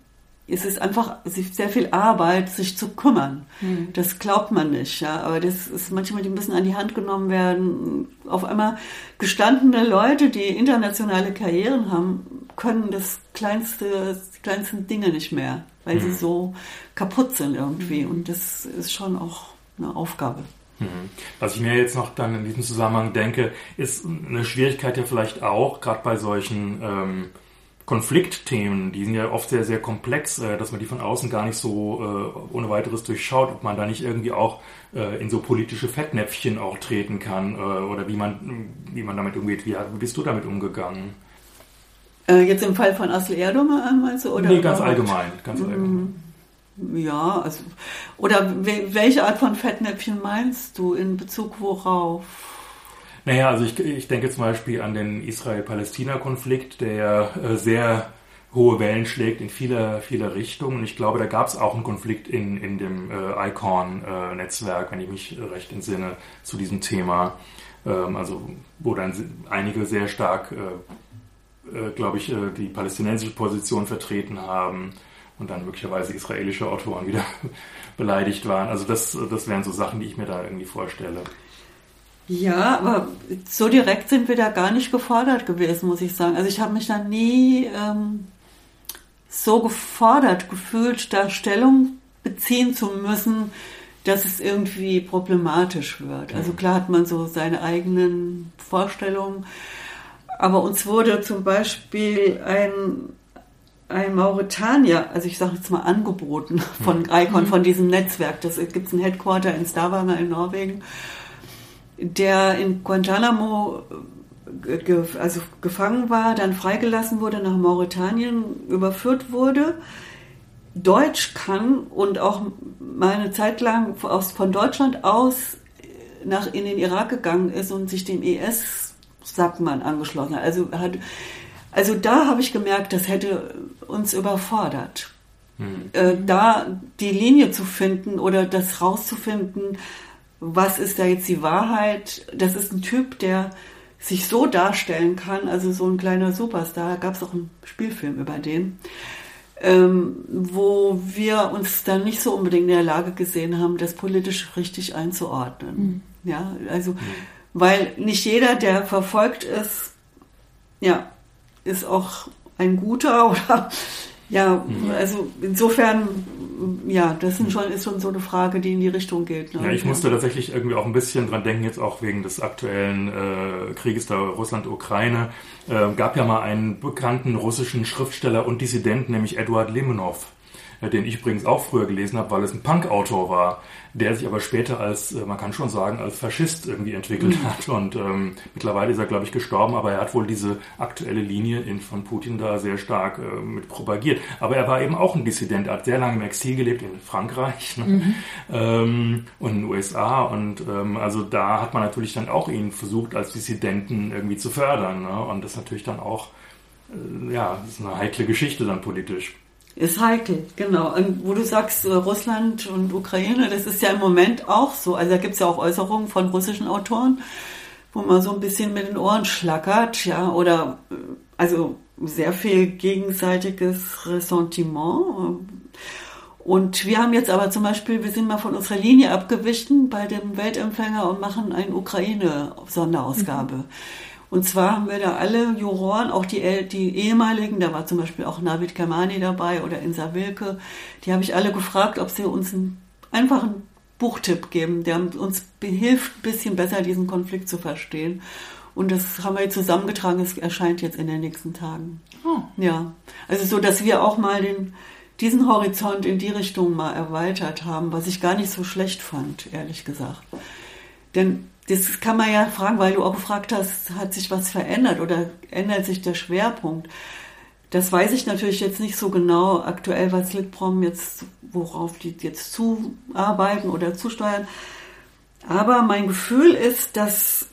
es ist einfach sehr viel Arbeit, sich zu kümmern. Mhm. Das glaubt man nicht, ja. Aber das ist manchmal, die müssen an die Hand genommen werden. Auf einmal gestandene Leute, die internationale Karrieren haben, können das kleinste, die kleinsten Dinge nicht mehr, weil mhm. sie so kaputt sind irgendwie. Hm. Und das ist schon auch eine Aufgabe. Mhm. Was ich mir jetzt noch dann in diesem Zusammenhang denke, ist eine Schwierigkeit ja vielleicht auch, gerade bei solchen ähm, Konfliktthemen, die sind ja oft sehr, sehr komplex, äh, dass man die von außen gar nicht so äh, ohne weiteres durchschaut, ob man da nicht irgendwie auch äh, in so politische Fettnäpfchen auch treten kann oder wie man, wie man damit umgeht. Wie, bist du damit umgegangen? Jetzt im Fall von Erdogan meinst du? Oder nee, ganz allgemein, ganz mhm. allgemein. Ja, also, oder welche Art von Fettnäpfchen meinst du in Bezug worauf? Naja, also ich, ich denke zum Beispiel an den Israel-Palästina-Konflikt, der äh, sehr hohe Wellen schlägt in vieler, vieler Richtungen. Und ich glaube, da gab es auch einen Konflikt in, in dem äh, ICON-Netzwerk, wenn ich mich recht entsinne, zu diesem Thema. ähm, also wo dann einige sehr stark, äh, äh, glaube ich, äh, die palästinensische Position vertreten haben und dann möglicherweise israelische Autoren wieder beleidigt waren. Also das, das wären so Sachen, die ich mir da irgendwie vorstelle. Ja, aber so direkt sind wir da gar nicht gefordert gewesen, muss ich sagen. Also ich habe mich da nie ähm, so gefordert gefühlt, da Stellung beziehen zu müssen, dass es irgendwie problematisch wird. Also klar hat man so seine eigenen Vorstellungen, aber uns wurde zum Beispiel ein, ein Mauretanier, also ich sage jetzt mal angeboten von mhm. ICON, von diesem Netzwerk. Das gibt es ein Headquarter in Stavanger in Norwegen der in Guantanamo äh, ge also gefangen war, dann freigelassen wurde, nach Mauretanien überführt wurde, Deutsch kann und auch mal eine Zeit lang aus, von Deutschland aus nach, in den Irak gegangen ist und sich dem IS, sagt man, angeschlossen hat. Also, hat, also da habe ich gemerkt, das hätte uns überfordert. Hm. Äh, da die Linie zu finden oder das rauszufinden, was ist da jetzt die Wahrheit? Das ist ein Typ, der sich so darstellen kann, also so ein kleiner Superstar. Da gab es auch einen Spielfilm über den, ähm, wo wir uns dann nicht so unbedingt in der Lage gesehen haben, das politisch richtig einzuordnen. Mhm. Ja, also, mhm. weil nicht jeder, der verfolgt ist, ja, ist auch ein guter oder ja, mhm. also insofern, ja, das sind schon, ist schon so eine Frage, die in die Richtung geht. Ne? Ja, ich musste tatsächlich irgendwie auch ein bisschen dran denken, jetzt auch wegen des aktuellen äh, Krieges der Russland-Ukraine. Äh, gab ja mal einen bekannten russischen Schriftsteller und Dissidenten, nämlich Eduard Lemonov äh, den ich übrigens auch früher gelesen habe, weil es ein Punk-Autor war, der sich aber später als, äh, man kann schon sagen, als Faschist irgendwie entwickelt mhm. hat. Und ähm, mittlerweile ist er, glaube ich, gestorben, aber er hat wohl diese aktuelle Linie in, von Putin da sehr stark äh, mit propagiert. Aber er war eben auch ein Dissident, er hat sehr lange im Exil gelebt in Frankreich ne? mhm. ähm, und in den USA. Und ähm, also da hat man natürlich dann auch ihn versucht, als Dissidenten irgendwie zu fördern. Ne? Und das ist natürlich dann auch, äh, ja, das ist eine heikle Geschichte dann politisch. Ist heikel, genau. Und wo du sagst, äh, Russland und Ukraine, das ist ja im Moment auch so. Also da gibt es ja auch Äußerungen von russischen Autoren, wo man so ein bisschen mit den Ohren schlackert, ja, oder äh, also sehr viel gegenseitiges Ressentiment. Und wir haben jetzt aber zum Beispiel, wir sind mal von unserer Linie abgewichen bei dem Weltempfänger und machen eine Ukraine-Sonderausgabe. Mhm. Und zwar haben wir da alle Juroren, auch die, die ehemaligen, da war zum Beispiel auch Navid Kermani dabei oder Insa Wilke, die habe ich alle gefragt, ob sie uns einen einfachen Buchtipp geben, der uns hilft, ein bisschen besser diesen Konflikt zu verstehen. Und das haben wir jetzt zusammengetragen, es erscheint jetzt in den nächsten Tagen. Oh. Ja, also so, dass wir auch mal den, diesen Horizont in die Richtung mal erweitert haben, was ich gar nicht so schlecht fand, ehrlich gesagt. Denn das kann man ja fragen, weil du auch gefragt hast, hat sich was verändert oder ändert sich der Schwerpunkt? Das weiß ich natürlich jetzt nicht so genau aktuell, was Litprom jetzt, worauf die jetzt zuarbeiten oder zusteuern. Aber mein Gefühl ist, dass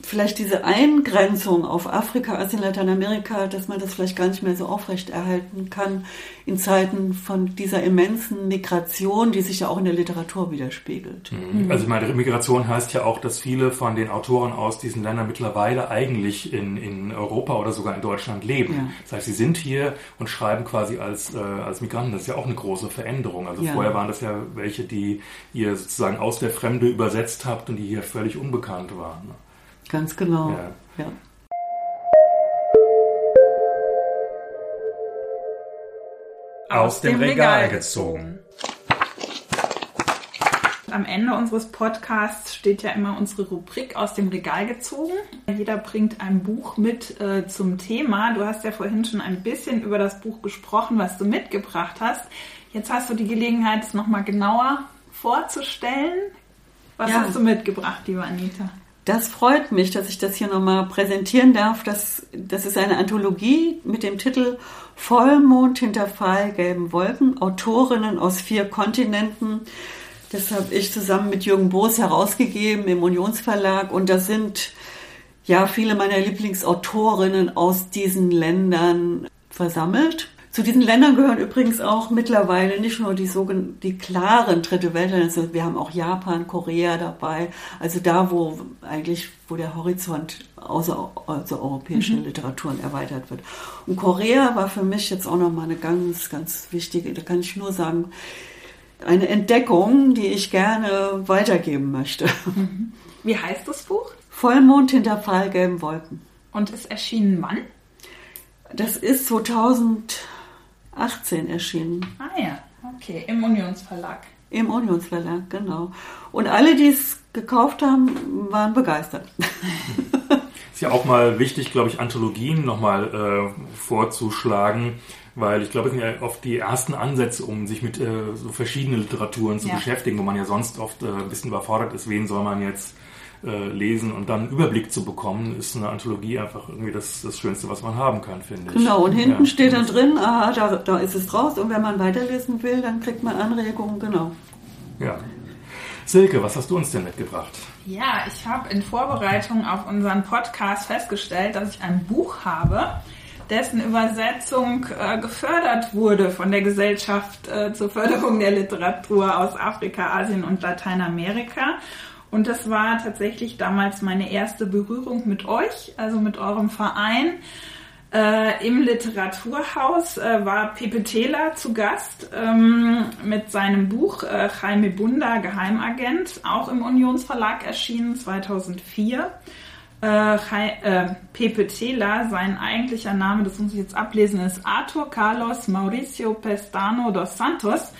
vielleicht diese Eingrenzung auf Afrika, Asien, Lateinamerika, dass man das vielleicht gar nicht mehr so aufrechterhalten kann in Zeiten von dieser immensen Migration, die sich ja auch in der Literatur widerspiegelt. Mhm. Also ich meine, Migration heißt ja auch, dass viele von den Autoren aus diesen Ländern mittlerweile eigentlich in, in Europa oder sogar in Deutschland leben. Ja. Das heißt, sie sind hier und schreiben quasi als, äh, als Migranten. Das ist ja auch eine große Veränderung. Also ja. vorher waren das ja welche, die ihr sozusagen aus der Fremde übersetzt habt und die hier völlig unbekannt waren. Ganz genau. Ja. ja. Aus dem Regal gezogen. Am Ende unseres Podcasts steht ja immer unsere Rubrik aus dem Regal gezogen. Jeder bringt ein Buch mit äh, zum Thema. Du hast ja vorhin schon ein bisschen über das Buch gesprochen, was du mitgebracht hast. Jetzt hast du die Gelegenheit, es nochmal genauer vorzustellen. Was ja. hast du mitgebracht, liebe Anita? Das freut mich, dass ich das hier nochmal präsentieren darf. Das, das ist eine Anthologie mit dem Titel Vollmond hinter fahlgelben Wolken, Autorinnen aus vier Kontinenten. Das habe ich zusammen mit Jürgen Boos herausgegeben im Unionsverlag und da sind ja viele meiner Lieblingsautorinnen aus diesen Ländern versammelt. Zu diesen Ländern gehören übrigens auch mittlerweile nicht nur die sogenannten, die klaren Dritte Weltländer, also wir haben auch Japan, Korea dabei, also da, wo eigentlich, wo der Horizont außer also europäische mhm. Literaturen erweitert wird. Und Korea war für mich jetzt auch nochmal eine ganz, ganz wichtige, da kann ich nur sagen, eine Entdeckung, die ich gerne weitergeben möchte. Mhm. Wie heißt das Buch? Vollmond hinter fahlgelben Wolken. Und ist erschienen wann? Das ist 2018 erschienen. Ah ja, okay, im Unionsverlag. Im Unionsverlag, genau. Und alle, die es gekauft haben, waren begeistert. Ist ja auch mal wichtig, glaube ich, Anthologien nochmal äh, vorzuschlagen, weil ich glaube, es sind ja oft die ersten Ansätze, um sich mit äh, so verschiedenen Literaturen zu ja. beschäftigen, wo man ja sonst oft äh, ein bisschen überfordert ist, wen soll man jetzt äh, lesen und dann einen Überblick zu bekommen, ist eine Anthologie einfach irgendwie das, das Schönste, was man haben kann, finde ich. Genau, und hinten ja. steht dann drin, aha, da, da ist es raus und wenn man weiterlesen will, dann kriegt man Anregungen, genau. Ja. Silke, was hast du uns denn mitgebracht? Ja, ich habe in Vorbereitung auf unseren Podcast festgestellt, dass ich ein Buch habe, dessen Übersetzung äh, gefördert wurde von der Gesellschaft äh, zur Förderung der Literatur aus Afrika, Asien und Lateinamerika. Und das war tatsächlich damals meine erste Berührung mit euch, also mit eurem Verein. Äh, Im Literaturhaus äh, war Pepe Tela zu Gast ähm, mit seinem Buch äh, Jaime Bunda, Geheimagent, auch im Unionsverlag erschienen 2004. Äh, äh, Pepe Tela, sein eigentlicher Name, das muss ich jetzt ablesen, ist Arthur Carlos Mauricio Pestano dos Santos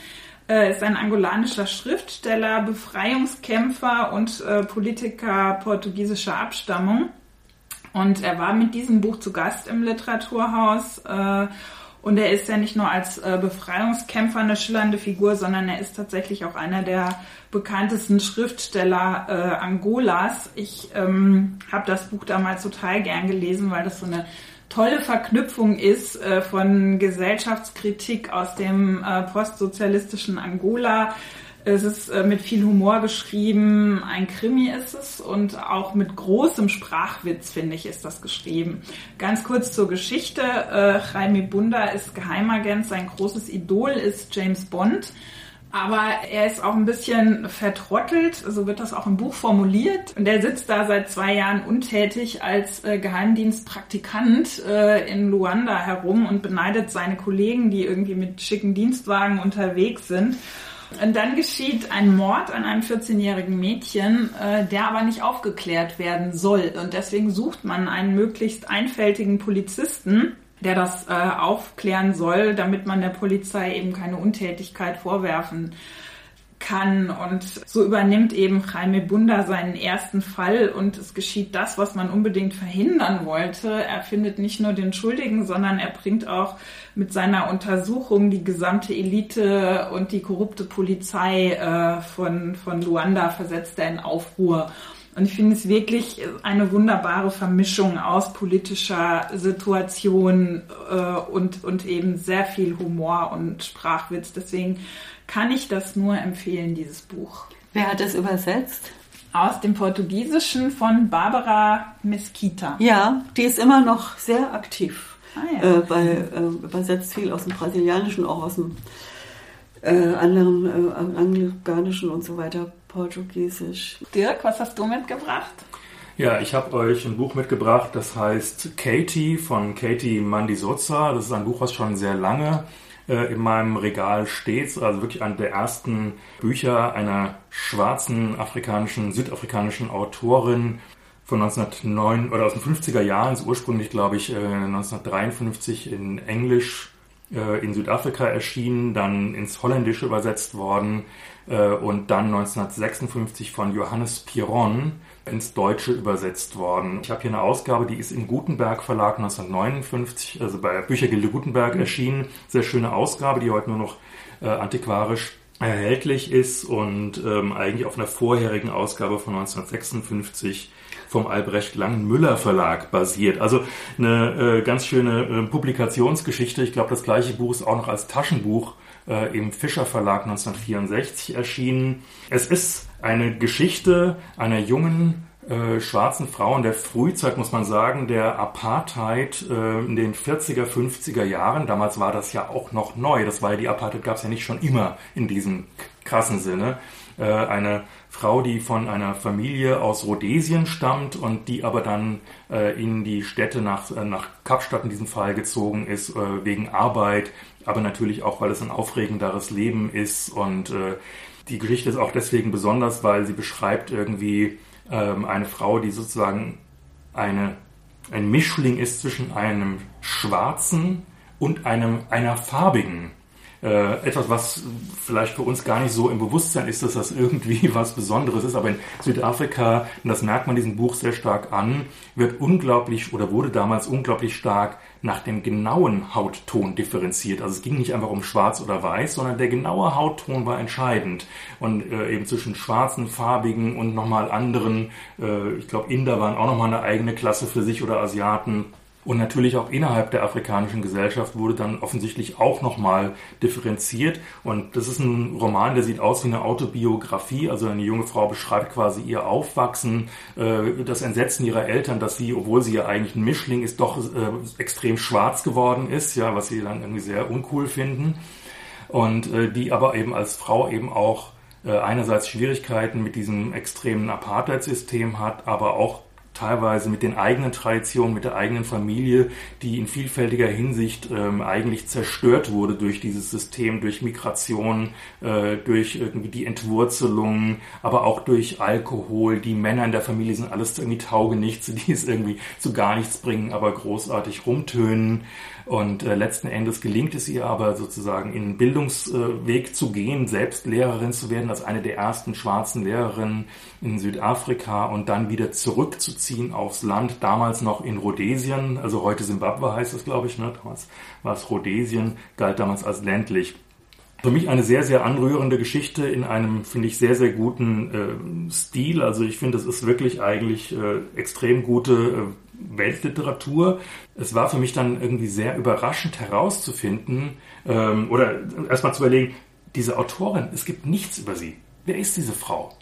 äh, ist ein angolanischer Schriftsteller, Befreiungskämpfer und äh, Politiker portugiesischer Abstammung. Und er war mit diesem Buch zu Gast im Literaturhaus. Äh, und er ist ja nicht nur als äh, Befreiungskämpfer eine schillernde Figur, sondern er ist tatsächlich auch einer der bekanntesten Schriftsteller äh, Angolas. Ich ähm, habe das Buch damals total gern gelesen, weil das so eine tolle Verknüpfung ist äh, von Gesellschaftskritik aus dem äh, postsozialistischen Angola. Es ist äh, mit viel Humor geschrieben, ein Krimi ist es und auch mit großem Sprachwitz, finde ich, ist das geschrieben. Ganz kurz zur Geschichte. Jaime Bunda ist Geheimagent, sein großes Idol ist James Bond. Aber er ist auch ein bisschen vertrottelt, so wird das auch im Buch formuliert. Und er sitzt da seit zwei Jahren untätig als äh, Geheimdienstpraktikant äh, in Luanda herum und beneidet seine Kollegen, die irgendwie mit schicken Dienstwagen unterwegs sind. Und dann geschieht ein Mord an einem 14-jährigen Mädchen, äh, der aber nicht aufgeklärt werden soll. Und deswegen sucht man einen möglichst einfältigen Polizisten, der das äh, aufklären soll, damit man der Polizei eben keine Untätigkeit vorwerfen kann. Und so übernimmt eben Jaime Bunda seinen ersten Fall und es geschieht das, was man unbedingt verhindern wollte. Er findet nicht nur den Schuldigen, sondern er bringt auch mit seiner Untersuchung die gesamte Elite und die korrupte Polizei äh, von, von Luanda versetzt er in Aufruhr. Und ich finde es wirklich eine wunderbare Vermischung aus politischer Situation äh, und, und eben sehr viel Humor und Sprachwitz. Deswegen kann ich das nur empfehlen, dieses Buch. Wer hat es übersetzt? Aus dem Portugiesischen von Barbara Mesquita. Ja, die ist immer noch sehr aktiv. Ah, ja. äh, bei, äh, übersetzt viel aus dem Brasilianischen, auch aus dem äh, anderen äh, Anglikanischen und so weiter Portugiesisch. Dirk, was hast du mitgebracht? Ja, ich habe euch ein Buch mitgebracht, das heißt Katie von Katie Mandisoza. Das ist ein Buch, was schon sehr lange äh, in meinem Regal steht. Also wirklich eine der ersten Bücher einer schwarzen afrikanischen, südafrikanischen Autorin von 1909 oder aus den 50er Jahren, ist ursprünglich glaube ich 1953 äh, in Englisch äh, in Südafrika erschienen, dann ins Holländische übersetzt worden äh, und dann 1956 von Johannes Piron ins Deutsche übersetzt worden. Ich habe hier eine Ausgabe, die ist im Gutenberg Verlag 1959, also bei Büchergilde Gutenberg erschienen. Sehr schöne Ausgabe, die heute nur noch äh, antiquarisch erhältlich ist und ähm, eigentlich auf einer vorherigen Ausgabe von 1956 vom Albrecht Lang-Müller Verlag basiert. Also eine äh, ganz schöne äh, Publikationsgeschichte. Ich glaube, das gleiche Buch ist auch noch als Taschenbuch äh, im Fischer Verlag 1964 erschienen. Es ist eine Geschichte einer jungen äh, schwarzen Frauen der Frühzeit, muss man sagen, der Apartheid äh, in den 40er, 50er Jahren. Damals war das ja auch noch neu. Das war ja die Apartheid gab es ja nicht schon immer in diesem krassen Sinne. Äh, eine Frau, die von einer Familie aus Rhodesien stammt und die aber dann äh, in die Städte nach, äh, nach Kapstadt in diesem Fall gezogen ist, äh, wegen Arbeit, aber natürlich auch, weil es ein aufregenderes Leben ist und äh, die Geschichte ist auch deswegen besonders, weil sie beschreibt irgendwie ähm, eine Frau, die sozusagen eine, ein Mischling ist zwischen einem schwarzen und einem, einer farbigen. Äh, etwas, was vielleicht für uns gar nicht so im Bewusstsein ist, dass das irgendwie was Besonderes ist. Aber in Südafrika, und das merkt man diesem Buch sehr stark an, wird unglaublich oder wurde damals unglaublich stark nach dem genauen Hautton differenziert. Also es ging nicht einfach um schwarz oder weiß, sondern der genaue Hautton war entscheidend. Und äh, eben zwischen schwarzen, farbigen und nochmal anderen, äh, ich glaube Inder waren auch nochmal eine eigene Klasse für sich oder Asiaten. Und natürlich auch innerhalb der afrikanischen Gesellschaft wurde dann offensichtlich auch nochmal differenziert. Und das ist ein Roman, der sieht aus wie eine Autobiografie. Also eine junge Frau beschreibt quasi ihr Aufwachsen, äh, das Entsetzen ihrer Eltern, dass sie, obwohl sie ja eigentlich ein Mischling ist, doch äh, extrem schwarz geworden ist, ja, was sie dann irgendwie sehr uncool finden. Und äh, die aber eben als Frau eben auch einerseits Schwierigkeiten mit diesem extremen Apartheid-System hat, aber auch teilweise mit den eigenen Traditionen, mit der eigenen Familie, die in vielfältiger Hinsicht ähm, eigentlich zerstört wurde durch dieses System, durch Migration, äh, durch irgendwie die Entwurzelung, aber auch durch Alkohol. Die Männer in der Familie sind alles irgendwie Taugenichts, die es irgendwie zu gar nichts bringen, aber großartig rumtönen. Und äh, letzten Endes gelingt es ihr aber sozusagen in den Bildungsweg zu gehen, selbst Lehrerin zu werden, als eine der ersten schwarzen Lehrerinnen in Südafrika und dann wieder zurückzuziehen aufs Land, damals noch in Rhodesien, also heute Simbabwe heißt es, glaube ich, ne? damals war es Rhodesien, galt damals als ländlich. Für mich eine sehr, sehr anrührende Geschichte in einem, finde ich, sehr, sehr guten äh, Stil. Also ich finde, es ist wirklich eigentlich äh, extrem gute äh, Weltliteratur. Es war für mich dann irgendwie sehr überraschend herauszufinden ähm, oder erstmal zu überlegen, diese Autorin, es gibt nichts über sie. Wer ist diese Frau?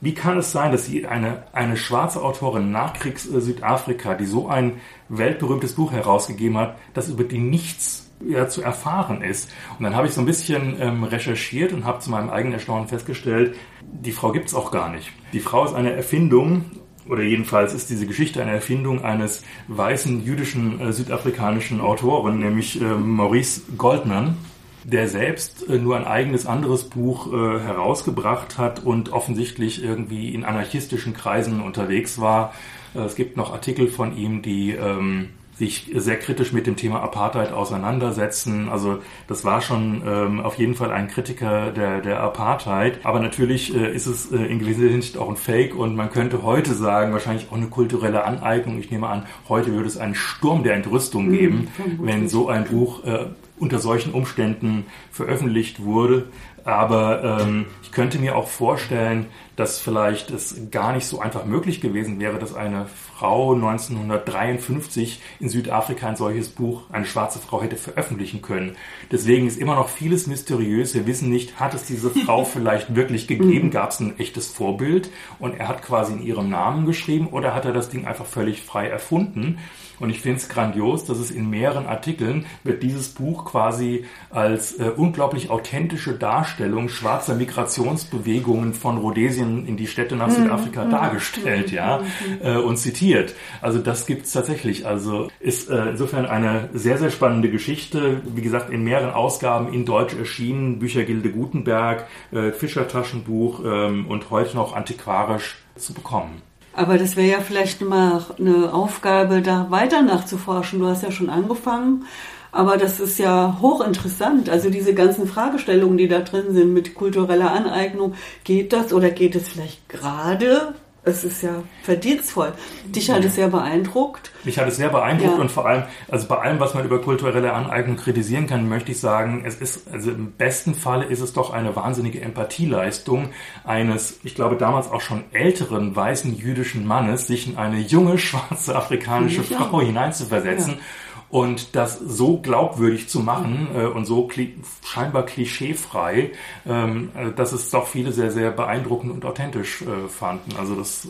Wie kann es sein, dass sie eine, eine schwarze Autorin Nachkriegs Südafrika, die so ein weltberühmtes Buch herausgegeben hat, dass über die nichts ja, zu erfahren ist. Und dann habe ich so ein bisschen ähm, recherchiert und habe zu meinem eigenen Erstaunen festgestellt, die Frau gibt es auch gar nicht. Die Frau ist eine Erfindung, oder jedenfalls ist diese Geschichte eine Erfindung eines weißen jüdischen äh, südafrikanischen Autoren, nämlich äh, Maurice Goldman, der selbst äh, nur ein eigenes anderes Buch äh, herausgebracht hat und offensichtlich irgendwie in anarchistischen Kreisen unterwegs war. Äh, es gibt noch Artikel von ihm, die ähm, sich sehr kritisch mit dem Thema Apartheid auseinandersetzen. Also das war schon ähm, auf jeden Fall ein Kritiker der, der Apartheid. Aber natürlich äh, ist es äh, in gewisser Hinsicht auch ein Fake und man könnte heute sagen, wahrscheinlich auch eine kulturelle Aneignung. Ich nehme an, heute würde es einen Sturm der Entrüstung mhm, geben, wenn so ein Buch äh, unter solchen Umständen veröffentlicht wurde. Aber ähm, ich könnte mir auch vorstellen, dass vielleicht es gar nicht so einfach möglich gewesen wäre, dass eine Frau 1953 in Südafrika ein solches Buch, eine schwarze Frau, hätte veröffentlichen können. Deswegen ist immer noch vieles mysteriös. Wir wissen nicht, hat es diese Frau vielleicht wirklich gegeben? Mhm. Gab es ein echtes Vorbild? Und er hat quasi in ihrem Namen geschrieben oder hat er das Ding einfach völlig frei erfunden? Und ich finde es grandios, dass es in mehreren Artikeln wird dieses Buch quasi als äh, unglaublich authentische Darstellung schwarzer Migrationsbewegungen von Rhodesien in die Städte nach mhm. Südafrika mhm. dargestellt, ja, mhm. äh, und zitiert. Also das gibt's tatsächlich. Also ist äh, insofern eine sehr, sehr spannende Geschichte. Wie gesagt, in mehreren Ausgaben in Deutsch erschienen. Büchergilde Gutenberg, äh, Fischer-Taschenbuch ähm, und heute noch antiquarisch zu bekommen. Aber das wäre ja vielleicht mal eine Aufgabe, da weiter nachzuforschen. Du hast ja schon angefangen. Aber das ist ja hochinteressant. Also diese ganzen Fragestellungen, die da drin sind mit kultureller Aneignung, geht das oder geht es vielleicht gerade es ist ja verdienstvoll. Dich hat es sehr beeindruckt. Mich hat es sehr beeindruckt ja. und vor allem, also bei allem, was man über kulturelle Aneignung kritisieren kann, möchte ich sagen, es ist, also im besten Falle ist es doch eine wahnsinnige Empathieleistung eines, ich glaube damals auch schon älteren weißen jüdischen Mannes, sich in eine junge schwarze afrikanische Frau hineinzuversetzen. Ja und das so glaubwürdig zu machen äh, und so kli scheinbar klischeefrei, ähm, äh, dass es doch viele sehr, sehr beeindruckend und authentisch äh, fanden. Also das äh,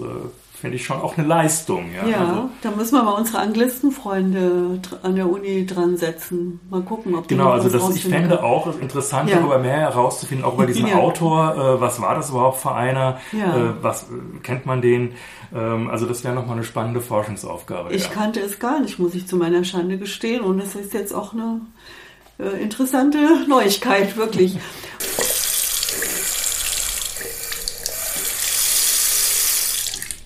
finde ich schon auch eine Leistung. Ja, Ja, also, da müssen wir mal unsere Anglistenfreunde an der Uni dran setzen. Mal gucken, ob die Genau, also das, ich fände auch es interessant, Ja. darüber mehr herauszufinden, auch über diesen Ja. Autor. Äh, was war das überhaupt für einer? Ja. Äh, was äh, kennt man den? Ähm, also das wäre nochmal eine spannende Forschungsaufgabe. Ich kannte es gar nicht, muss ich zu meiner Schande gestehen. Und es ist jetzt auch eine äh, interessante Neuigkeit, wirklich.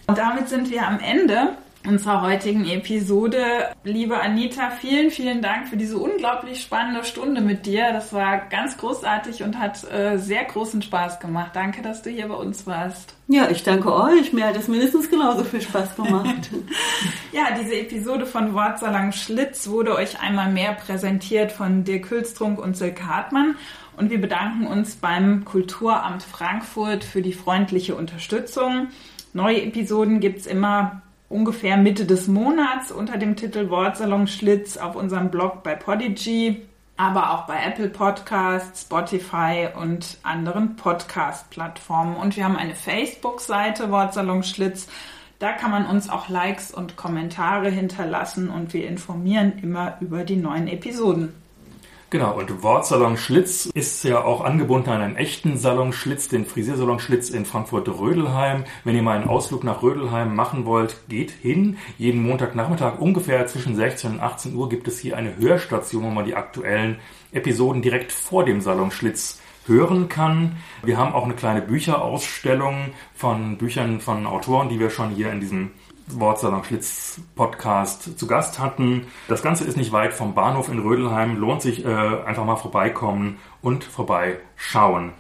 Und damit sind wir am Ende unserer heutigen Episode. Liebe Anita, vielen, vielen Dank für diese unglaublich spannende Stunde mit dir. Das war ganz großartig und hat äh, sehr großen Spaß gemacht. Danke, dass du hier bei uns warst. Ja, ich danke euch. Mir hat es mindestens genauso viel Spaß gemacht. Ja, diese Episode von Wortsalon Schlitz wurde euch einmal mehr präsentiert von Dirk Hülstrunk und Silke Hartmann. Und wir bedanken uns beim Kulturamt Frankfurt für die freundliche Unterstützung. Neue Episoden gibt's immer ungefähr Mitte des Monats unter dem Titel Wortsalon Schlitz auf unserem Blog bei Podigy, aber auch bei Apple Podcasts, Spotify und anderen Podcast-Plattformen. Und wir haben eine Facebook-Seite Wortsalon Schlitz. Da kann man uns auch Likes und Kommentare hinterlassen und wir informieren immer über die neuen Episoden. Genau, und Wortsalon Schlitz ist ja auch angebunden an einen echten Salon Schlitz, den Frisiersalon Schlitz in Frankfurt-Rödelheim. Wenn ihr mal einen Ausflug nach Rödelheim machen wollt, geht hin. Jeden Montagnachmittag ungefähr zwischen 16 und 18 Uhr gibt es hier eine Hörstation, wo man die aktuellen Episoden direkt vor dem Salon Schlitz hören kann. Wir haben auch eine kleine Bücherausstellung von Büchern von Autoren, die wir schon hier in diesem Wortsalon Schlitz Podcast zu Gast hatten. Das Ganze ist nicht weit vom Bahnhof in Rödelheim. Lohnt sich äh, einfach mal vorbeikommen und vorbeischauen.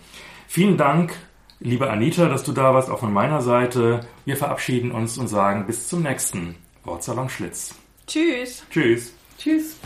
Vielen Dank, liebe Anita, dass du da warst, auch von meiner Seite. Wir verabschieden uns und sagen bis zum nächsten Wortsalon Schlitz. Tschüss! Tschüss. Tschüss.